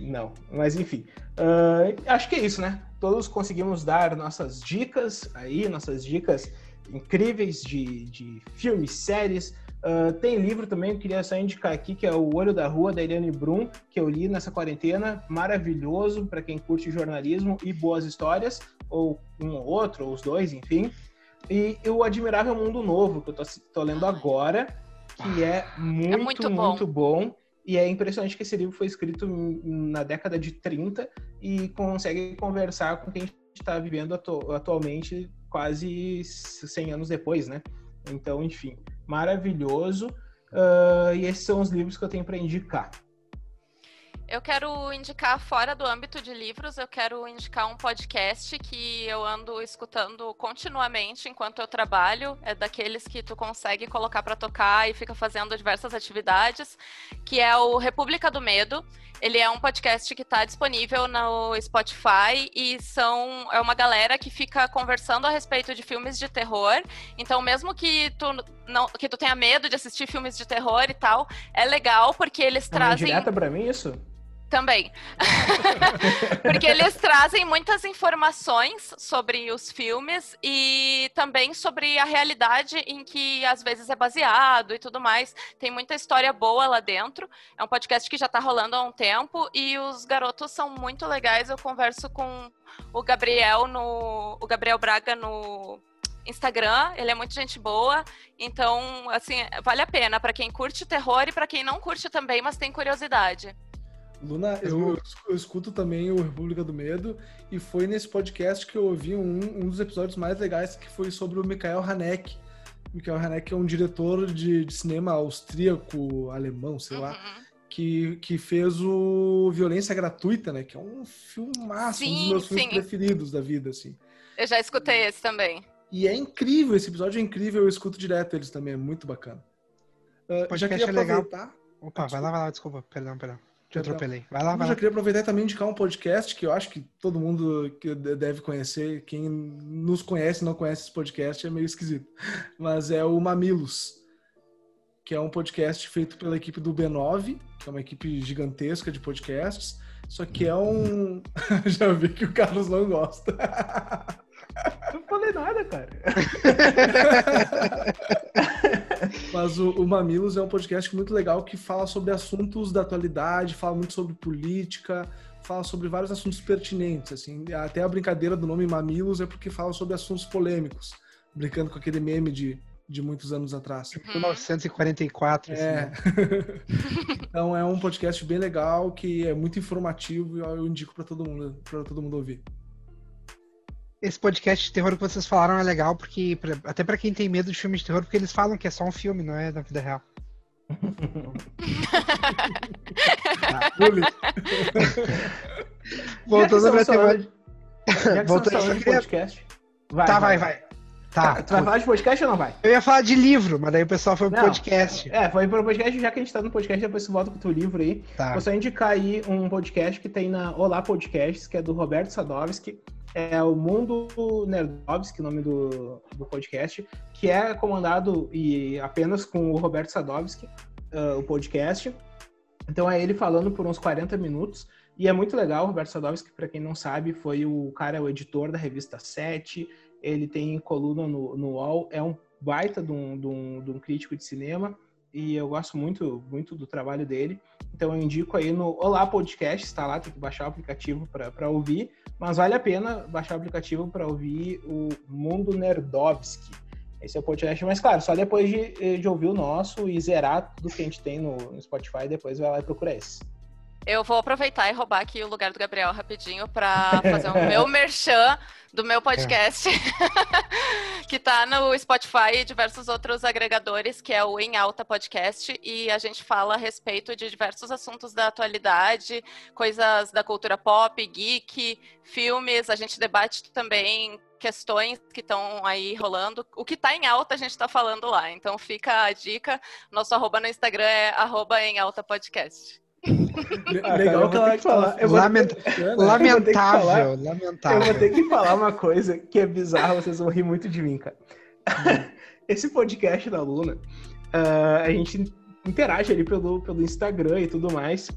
S1: Não, mas enfim. Uh, acho que é isso, né? Todos conseguimos dar nossas dicas aí, nossas dicas incríveis de, de filmes, séries. Uh, tem livro também, eu queria só indicar aqui, que é O Olho da Rua, da Eliane Brum, que eu li nessa quarentena. Maravilhoso para quem curte jornalismo e boas histórias, ou um ou outro, ou os dois, enfim. E O Admirável Mundo Novo, que eu tô, tô lendo agora, que é muito, é muito bom. Muito bom e é impressionante que esse livro foi escrito na década de 30 e consegue conversar com quem está vivendo atu atualmente quase 100 anos depois, né? Então, enfim, maravilhoso. Uh, e esses são os livros que eu tenho para indicar.
S4: Eu quero indicar fora do âmbito de livros, eu quero indicar um podcast que eu ando escutando continuamente enquanto eu trabalho. É daqueles que tu consegue colocar para tocar e fica fazendo diversas atividades, que é o República do Medo. Ele é um podcast que está disponível no Spotify e são é uma galera que fica conversando a respeito de filmes de terror. Então, mesmo que tu não que tu tenha medo de assistir filmes de terror e tal, é legal porque eles é trazem.
S1: direta para mim isso?
S4: Também. *laughs* Porque eles trazem muitas informações sobre os filmes e também sobre a realidade em que às vezes é baseado e tudo mais. Tem muita história boa lá dentro. É um podcast que já está rolando há um tempo e os garotos são muito legais. Eu converso com o Gabriel no o Gabriel Braga no Instagram, ele é muito gente boa, então assim, vale a pena para quem curte terror e para quem não curte também, mas tem curiosidade.
S2: Luna, eu, eu, escuto também o República do Medo e foi nesse podcast que eu ouvi um, um dos episódios mais legais que foi sobre o Michael Haneke. Michael Haneke é um diretor de, de cinema austríaco, alemão, sei lá, uhum. que, que fez o Violência Gratuita, né? Que é um filmaço, sim, um dos meus sim. filmes preferidos da vida, assim.
S4: Eu já escutei esse também.
S2: E é incrível, esse episódio é incrível, eu escuto direto eles também, é muito bacana.
S3: Uh, já queria aproveitar... Legal. Opa, vai lá, vai lá, desculpa, perdão, perdão. Te atropelei. Vai lá, vai
S2: Eu já queria aproveitar e também indicar um podcast que eu acho que todo mundo que deve conhecer. Quem nos conhece não conhece esse podcast é meio esquisito. Mas é o Mamilos, que é um podcast feito pela equipe do B9, que é uma equipe gigantesca de podcasts. Só que é um. *laughs* já vi que o Carlos não gosta.
S1: Não falei nada, cara. *laughs*
S2: Mas o, o, Mamilos é um podcast muito legal que fala sobre assuntos da atualidade, fala muito sobre política, fala sobre vários assuntos pertinentes. Assim, até a brincadeira do nome Mamilos é porque fala sobre assuntos polêmicos, brincando com aquele meme de, de muitos anos atrás.
S3: 1944.
S2: Assim, é. Né? *laughs* então é um podcast bem legal que é muito informativo e eu indico para todo mundo, para todo mundo ouvir
S3: esse podcast de terror que vocês falaram é legal, porque até para quem tem medo de filme de terror, porque eles falam que é só um filme, não é da vida real. *laughs* Voltando pra temática.
S1: Voltando pro podcast.
S3: Vai, tá, vai, vai. vai.
S1: Tá, tu vai falar de podcast ou não vai?
S3: Eu ia falar de livro, mas daí o pessoal foi pro não, podcast.
S1: É, foi pro podcast, já que a gente tá no podcast, depois você volta com o teu livro aí. Tá. Vou só indicar aí um podcast que tem na Olá Podcasts, que é do Roberto Sadovski é o Mundo Nerdovski, o nome do, do podcast, que é comandado e apenas com o Roberto Sadovski, uh, o podcast. Então é ele falando por uns 40 minutos. E é muito legal, o Roberto Sadovski, para quem não sabe, foi o cara, o editor da revista 7. Ele tem coluna no, no UOL, é um baita de um, de um, de um crítico de cinema e eu gosto muito, muito do trabalho dele. Então eu indico aí no Olá Podcast, está lá, tem que baixar o aplicativo para ouvir, mas vale a pena baixar o aplicativo para ouvir o Mundo Nerdovski. Esse é o podcast, mas claro, só depois de, de ouvir o nosso e zerar tudo que a gente tem no, no Spotify, depois vai lá e procura esse.
S4: Eu vou aproveitar e roubar aqui o lugar do Gabriel rapidinho para fazer o meu *laughs* merchan do meu podcast, *laughs* que tá no Spotify e diversos outros agregadores, que é o Em Alta Podcast, e a gente fala a respeito de diversos assuntos da atualidade, coisas da cultura pop, geek, filmes, a gente debate também questões que estão aí rolando. O que está em alta a gente está falando lá. Então fica a dica. Nosso arroba no Instagram é arroba em alta podcast.
S1: Ah, Legal que ela que falar. Eu
S3: Lament... Lamentável, lamentável.
S1: Eu vou ter que falar uma coisa que é bizarra, vocês vão rir muito de mim, cara. Esse podcast da Luna, uh, a gente interage ali pelo, pelo Instagram e tudo mais.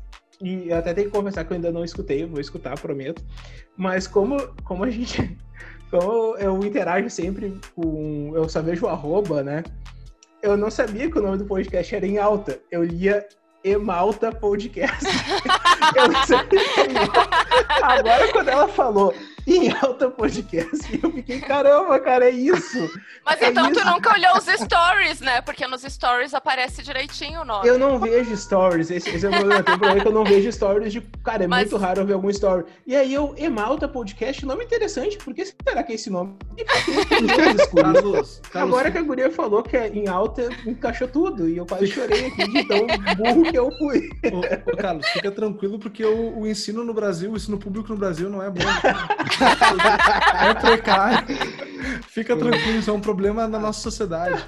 S1: E até tenho que confessar que eu ainda não escutei, vou escutar, prometo. Mas como, como a gente. *laughs* Como eu interajo sempre com. Eu só vejo o arroba, né? Eu não sabia que o nome do podcast era em alta. Eu lia Emalta Podcast. *laughs* eu sempre... Agora, quando ela falou *laughs* em alta podcast. eu fiquei, caramba, cara, é isso.
S4: Mas
S1: é
S4: então
S1: isso.
S4: tu nunca olhou os stories, né? Porque nos stories aparece direitinho o nome.
S1: Eu não vejo stories. Esse, esse é o problema. Tem um problema que eu não vejo stories de. Cara, é Mas... muito raro eu ver algum story. E aí eu, Emalta Podcast, nome interessante. Por que será que é esse nome? *laughs* Carlos, Agora que a guria falou que é em alta, encaixou tudo. E eu quase chorei aqui de tão burro que eu fui.
S2: Ô, ô Carlos, fica tranquilo, porque o, o ensino no Brasil, o ensino público no Brasil não é bom. *laughs* *laughs* é precário. Fica tranquilo, isso é um problema na nossa sociedade.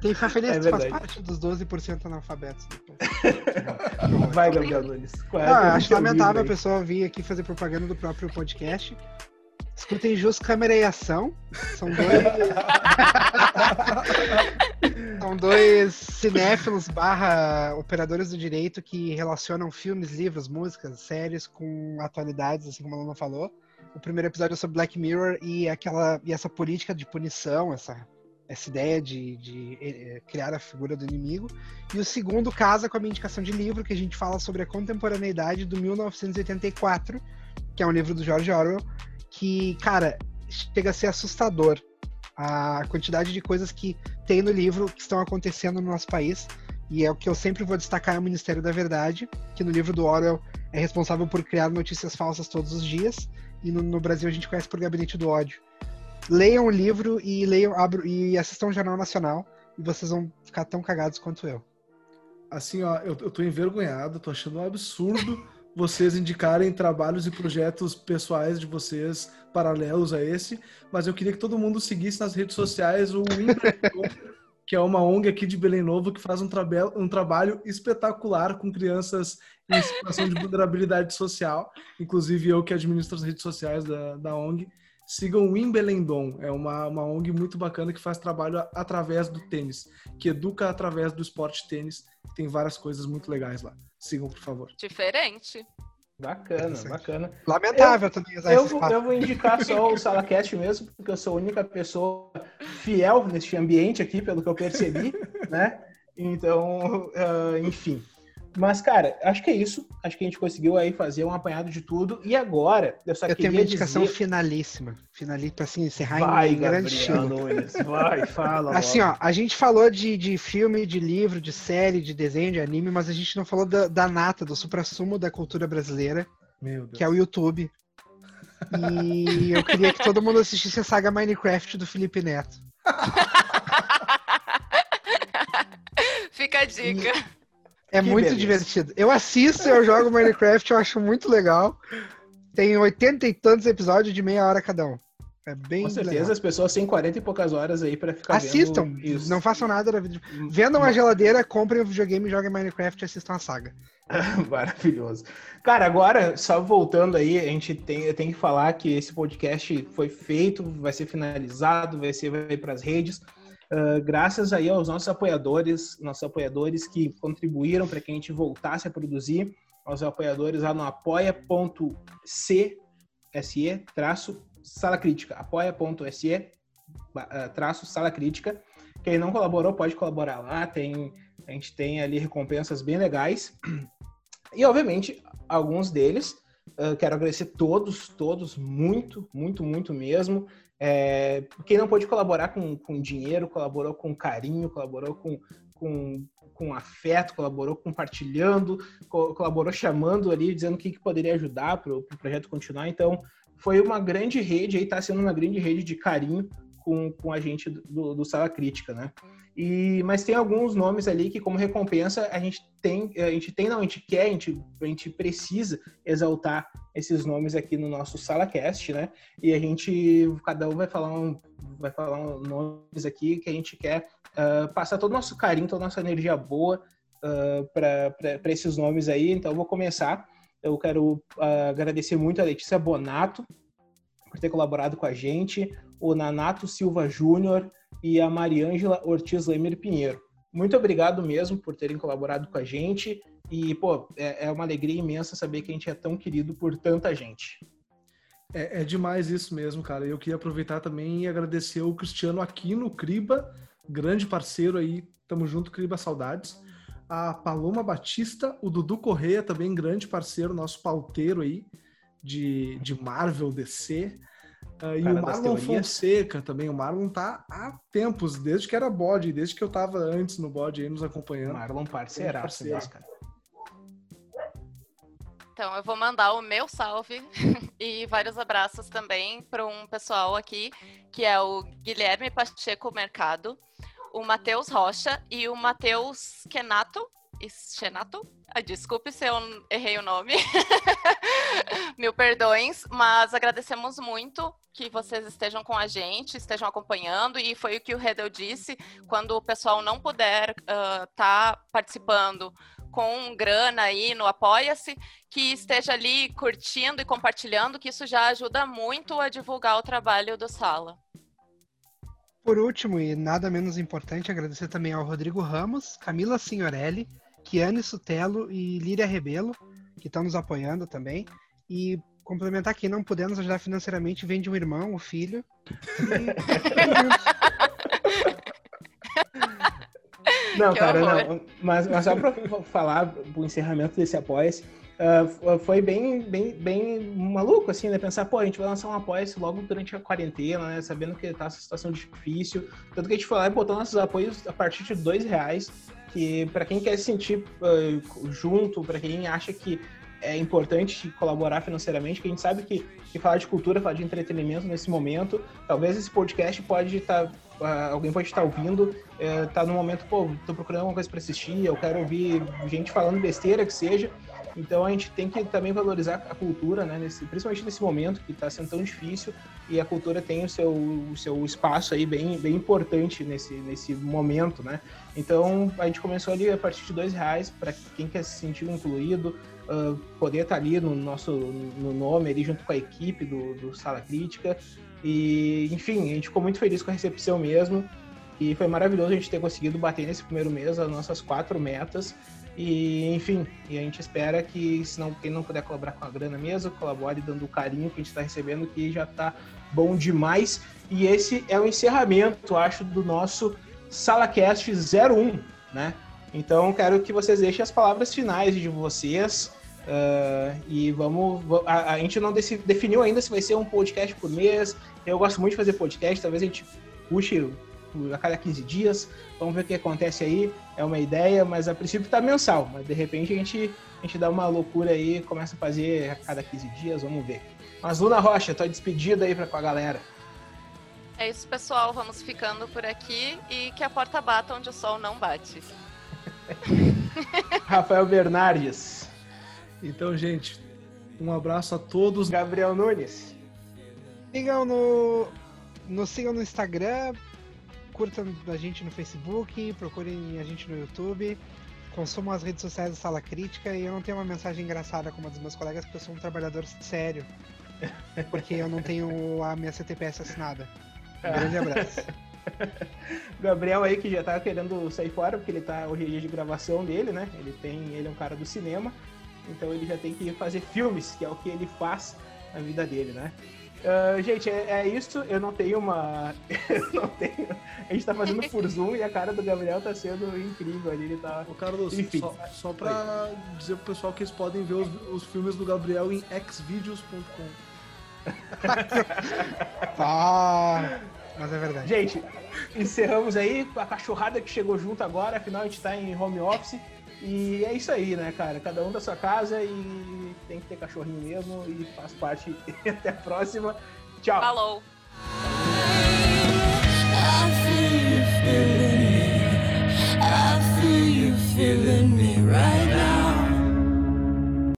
S3: Quem fica feliz é faz parte dos 12% analfabetos. *laughs*
S1: Vai, Gabriel Nunes.
S3: É ah, acho lamentável a pessoa vir aqui fazer propaganda do próprio podcast. Escutem Jus Câmera e Ação. São dois. *laughs* São dois cinéfilos barra operadores do direito que relacionam filmes, livros, músicas, séries com atualidades, assim como a Luna falou. O primeiro episódio é sobre Black Mirror e, aquela, e essa política de punição, essa, essa ideia de, de, de criar a figura do inimigo. E o segundo casa com a minha indicação de livro, que a gente fala sobre a contemporaneidade do 1984, que é um livro do George Orwell, que, cara, chega a ser assustador a quantidade de coisas que tem no livro que estão acontecendo no nosso país. E é o que eu sempre vou destacar é o Ministério da Verdade, que no livro do Orwell é responsável por criar notícias falsas todos os dias, e no, no Brasil a gente conhece por Gabinete do Ódio. Leiam o livro e leiam abro, e assistam o Jornal Nacional, e vocês vão ficar tão cagados quanto eu.
S2: Assim, ó, eu, eu tô envergonhado, tô achando um absurdo *laughs* vocês indicarem trabalhos e projetos pessoais de vocês paralelos a esse, mas eu queria que todo mundo seguisse nas redes sociais o que é uma ONG aqui de Belém Novo que faz um, um trabalho espetacular com crianças em situação de vulnerabilidade social. Inclusive eu que administro as redes sociais da, da ONG. Sigam o Imbelendon, é uma, uma ONG muito bacana que faz trabalho através do tênis, que educa através do esporte tênis. Tem várias coisas muito legais lá. Sigam, por favor.
S4: Diferente.
S1: Bacana, bacana.
S3: Lamentável eu, também
S1: usar eu, vou, eu vou indicar só o SalaCast mesmo, porque eu sou a única pessoa fiel neste ambiente aqui, pelo que eu percebi, *laughs* né? Então, uh, enfim. Mas, cara, acho que é isso. Acho que a gente conseguiu aí fazer um apanhado de tudo. E agora, eu só
S3: eu
S1: queria
S3: tenho uma indicação
S1: dizer...
S3: finalíssima. Finalista, assim, encerrar
S1: vai,
S3: em grande
S1: estilo. vai, fala. *laughs*
S3: Assim, ó, a gente falou de, de filme, de livro, de série, de desenho, de anime, mas a gente não falou da, da nata, do supra-sumo da cultura brasileira, que é o YouTube. E eu queria que todo mundo assistisse a saga Minecraft do Felipe Neto. *laughs*
S4: Fica a dica.
S3: E... É que muito beleza. divertido. Eu assisto, eu jogo Minecraft, eu acho muito legal. Tem oitenta e tantos episódios de meia hora cada um. É bem
S1: Com certeza legal. as pessoas têm 40 e poucas horas aí para ficar
S3: Assistam, não façam nada da vida. Vendam uma geladeira, comprem um videogame, joguem Minecraft e assistam a saga. *laughs*
S1: Maravilhoso. Cara, agora, só voltando aí, a gente tem, tem que falar que esse podcast foi feito, vai ser finalizado, vai ser vai para as redes. Uh, graças aí aos nossos apoiadores, nossos apoiadores que contribuíram para que a gente voltasse a produzir, aos apoiadores lá no apoia.se traço sala crítica, apoia.se traço sala crítica. Quem não colaborou pode colaborar lá, tem, a gente tem ali recompensas bem legais. E obviamente, alguns deles, uh, quero agradecer todos, todos, muito, muito, muito mesmo. É, quem não pôde colaborar com, com dinheiro, colaborou com carinho, colaborou com, com, com afeto, colaborou compartilhando, co colaborou chamando ali, dizendo o que, que poderia ajudar para o pro projeto continuar. Então, foi uma grande rede, aí está sendo uma grande rede de carinho com, com a gente do, do Sala Crítica, né? E, mas tem alguns nomes ali que, como recompensa, a gente tem, a gente tem, não, a gente quer, a gente, a gente precisa exaltar esses nomes aqui no nosso SalaCast, né? E a gente, cada um vai falar um, vai falar um nomes aqui que a gente quer uh, passar todo o nosso carinho, toda a nossa energia boa uh, ah, para esses nomes aí. Então, eu vou começar. Eu quero uh, agradecer muito a Letícia Bonato por ter colaborado com a gente, o Nanato Silva Júnior, e a Mariângela Ortiz Lemer Pinheiro. Muito obrigado mesmo por terem colaborado com a gente e, pô, é, é uma alegria imensa saber que a gente é tão querido por tanta gente.
S2: É, é, demais isso mesmo, cara. Eu queria aproveitar também e agradecer o Cristiano Aquino Criba, grande parceiro aí. Tamo junto, Criba, saudades. A Paloma Batista, o Dudu Correia, também grande parceiro, nosso pauteiro aí de, de Marvel DC. Uh, e o Marlon Fonseca também. O Marlon tá há tempos, desde que era bode, desde que eu tava antes no bode aí nos acompanhando.
S1: Marlon parceiraço, parceiro. cara.
S4: Então, eu vou mandar o meu salve *laughs* e vários abraços também para um pessoal aqui, que é o Guilherme Pacheco Mercado, o Matheus Rocha e o Matheus Kenato. Xenato? Ah, desculpe se eu errei o nome. *laughs* Mil perdões, mas agradecemos muito que vocês estejam com a gente, estejam acompanhando, e foi o que o Redel disse, quando o pessoal não puder estar uh, tá participando com grana aí no Apoia-se, que esteja ali curtindo e compartilhando, que isso já ajuda muito a divulgar o trabalho do Sala.
S3: Por último, e nada menos importante, agradecer também ao Rodrigo Ramos, Camila Signorelli, Kiane Sutelo e Líria Rebelo, que estão nos apoiando também. E complementar que não puder nos ajudar financeiramente, vende um irmão, um filho.
S1: Não, que cara, não. Mas, mas só para falar o encerramento desse apoia uh, foi bem, bem, bem maluco, assim, né? Pensar, pô, a gente vai lançar um apoia logo durante a quarentena, né? Sabendo que tá essa situação difícil. Tanto que a gente foi lá e botou nossos apoios a partir de dois reais, que para quem quer se sentir uh, junto, para quem acha que é importante colaborar financeiramente, que a gente sabe que, que falar de cultura, falar de entretenimento nesse momento, talvez esse podcast pode estar, tá, uh, alguém pode estar ouvindo, uh, tá no momento, pô, tô procurando alguma coisa para assistir, eu quero ouvir gente falando besteira que seja, então a gente tem que também valorizar a cultura, né, nesse, principalmente nesse momento que está sendo tão difícil e a cultura tem o seu, o seu espaço aí bem, bem importante nesse, nesse momento, né? Então a gente começou ali a partir de dois reais para quem quer se sentir incluído, uh, poder estar tá ali no nosso no nome, ali junto com a equipe do, do Sala Crítica. E, enfim, a gente ficou muito feliz com a recepção mesmo. E foi maravilhoso a gente ter conseguido bater nesse primeiro mês as nossas quatro metas. E, enfim, e a gente espera que, se não, quem não puder colaborar com a grana mesmo, colabore dando o carinho que a gente está recebendo, que já está bom demais. E esse é o encerramento, acho, do nosso SalaCast 01, né? Então, quero que vocês deixem as palavras finais de vocês. Uh, e vamos. A, a, gente não definiu ainda se vai ser um podcast por mês. Eu gosto muito de fazer podcast, talvez a gente puxe a cada 15 dias. Vamos ver o que acontece aí. É uma ideia, mas a princípio tá mensal. Mas de repente a gente, a gente dá uma loucura aí, começa a fazer a cada 15 dias, vamos ver. Mas Luna Rocha, tua despedida aí pra, com a galera.
S4: É isso, pessoal. Vamos ficando por aqui e que a porta bata onde o sol não bate. *laughs*
S1: Rafael Bernardes.
S2: Então, gente, um abraço a todos.
S1: Gabriel Nunes.
S3: Sigam no, nos sigam no Instagram, curtam a gente no Facebook, procurem a gente no YouTube, consumam as redes sociais da Sala Crítica e eu não tenho uma mensagem engraçada como a dos meus colegas, porque eu sou um trabalhador sério. Porque eu não tenho a minha CTPS assinada. Um grande abraço. *laughs*
S1: Gabriel aí que já tá querendo sair fora, porque ele tá hoje é dia de gravação dele, né? Ele tem. Ele é um cara do cinema, então ele já tem que fazer filmes, que é o que ele faz na vida dele, né? Uh, gente, é, é, isso. Eu não tenho uma. *laughs* eu não tenho. A gente tá fazendo por Zoom e a cara do Gabriel tá sendo incrível ali. Ele tá.
S2: Ô, Carlos, Enfim. só, só pra dizer pro pessoal que eles podem ver os, os filmes do Gabriel em xvideos.com. *laughs*
S3: ah, mas é verdade.
S1: Gente, encerramos aí a cachorrada que chegou junto agora, afinal a gente tá em home office. E é isso aí, né, cara? Cada um da sua casa e tem que ter cachorrinho mesmo e faz parte. *laughs* Até a próxima. Tchau.
S4: Falou. I feel you feeling me right now.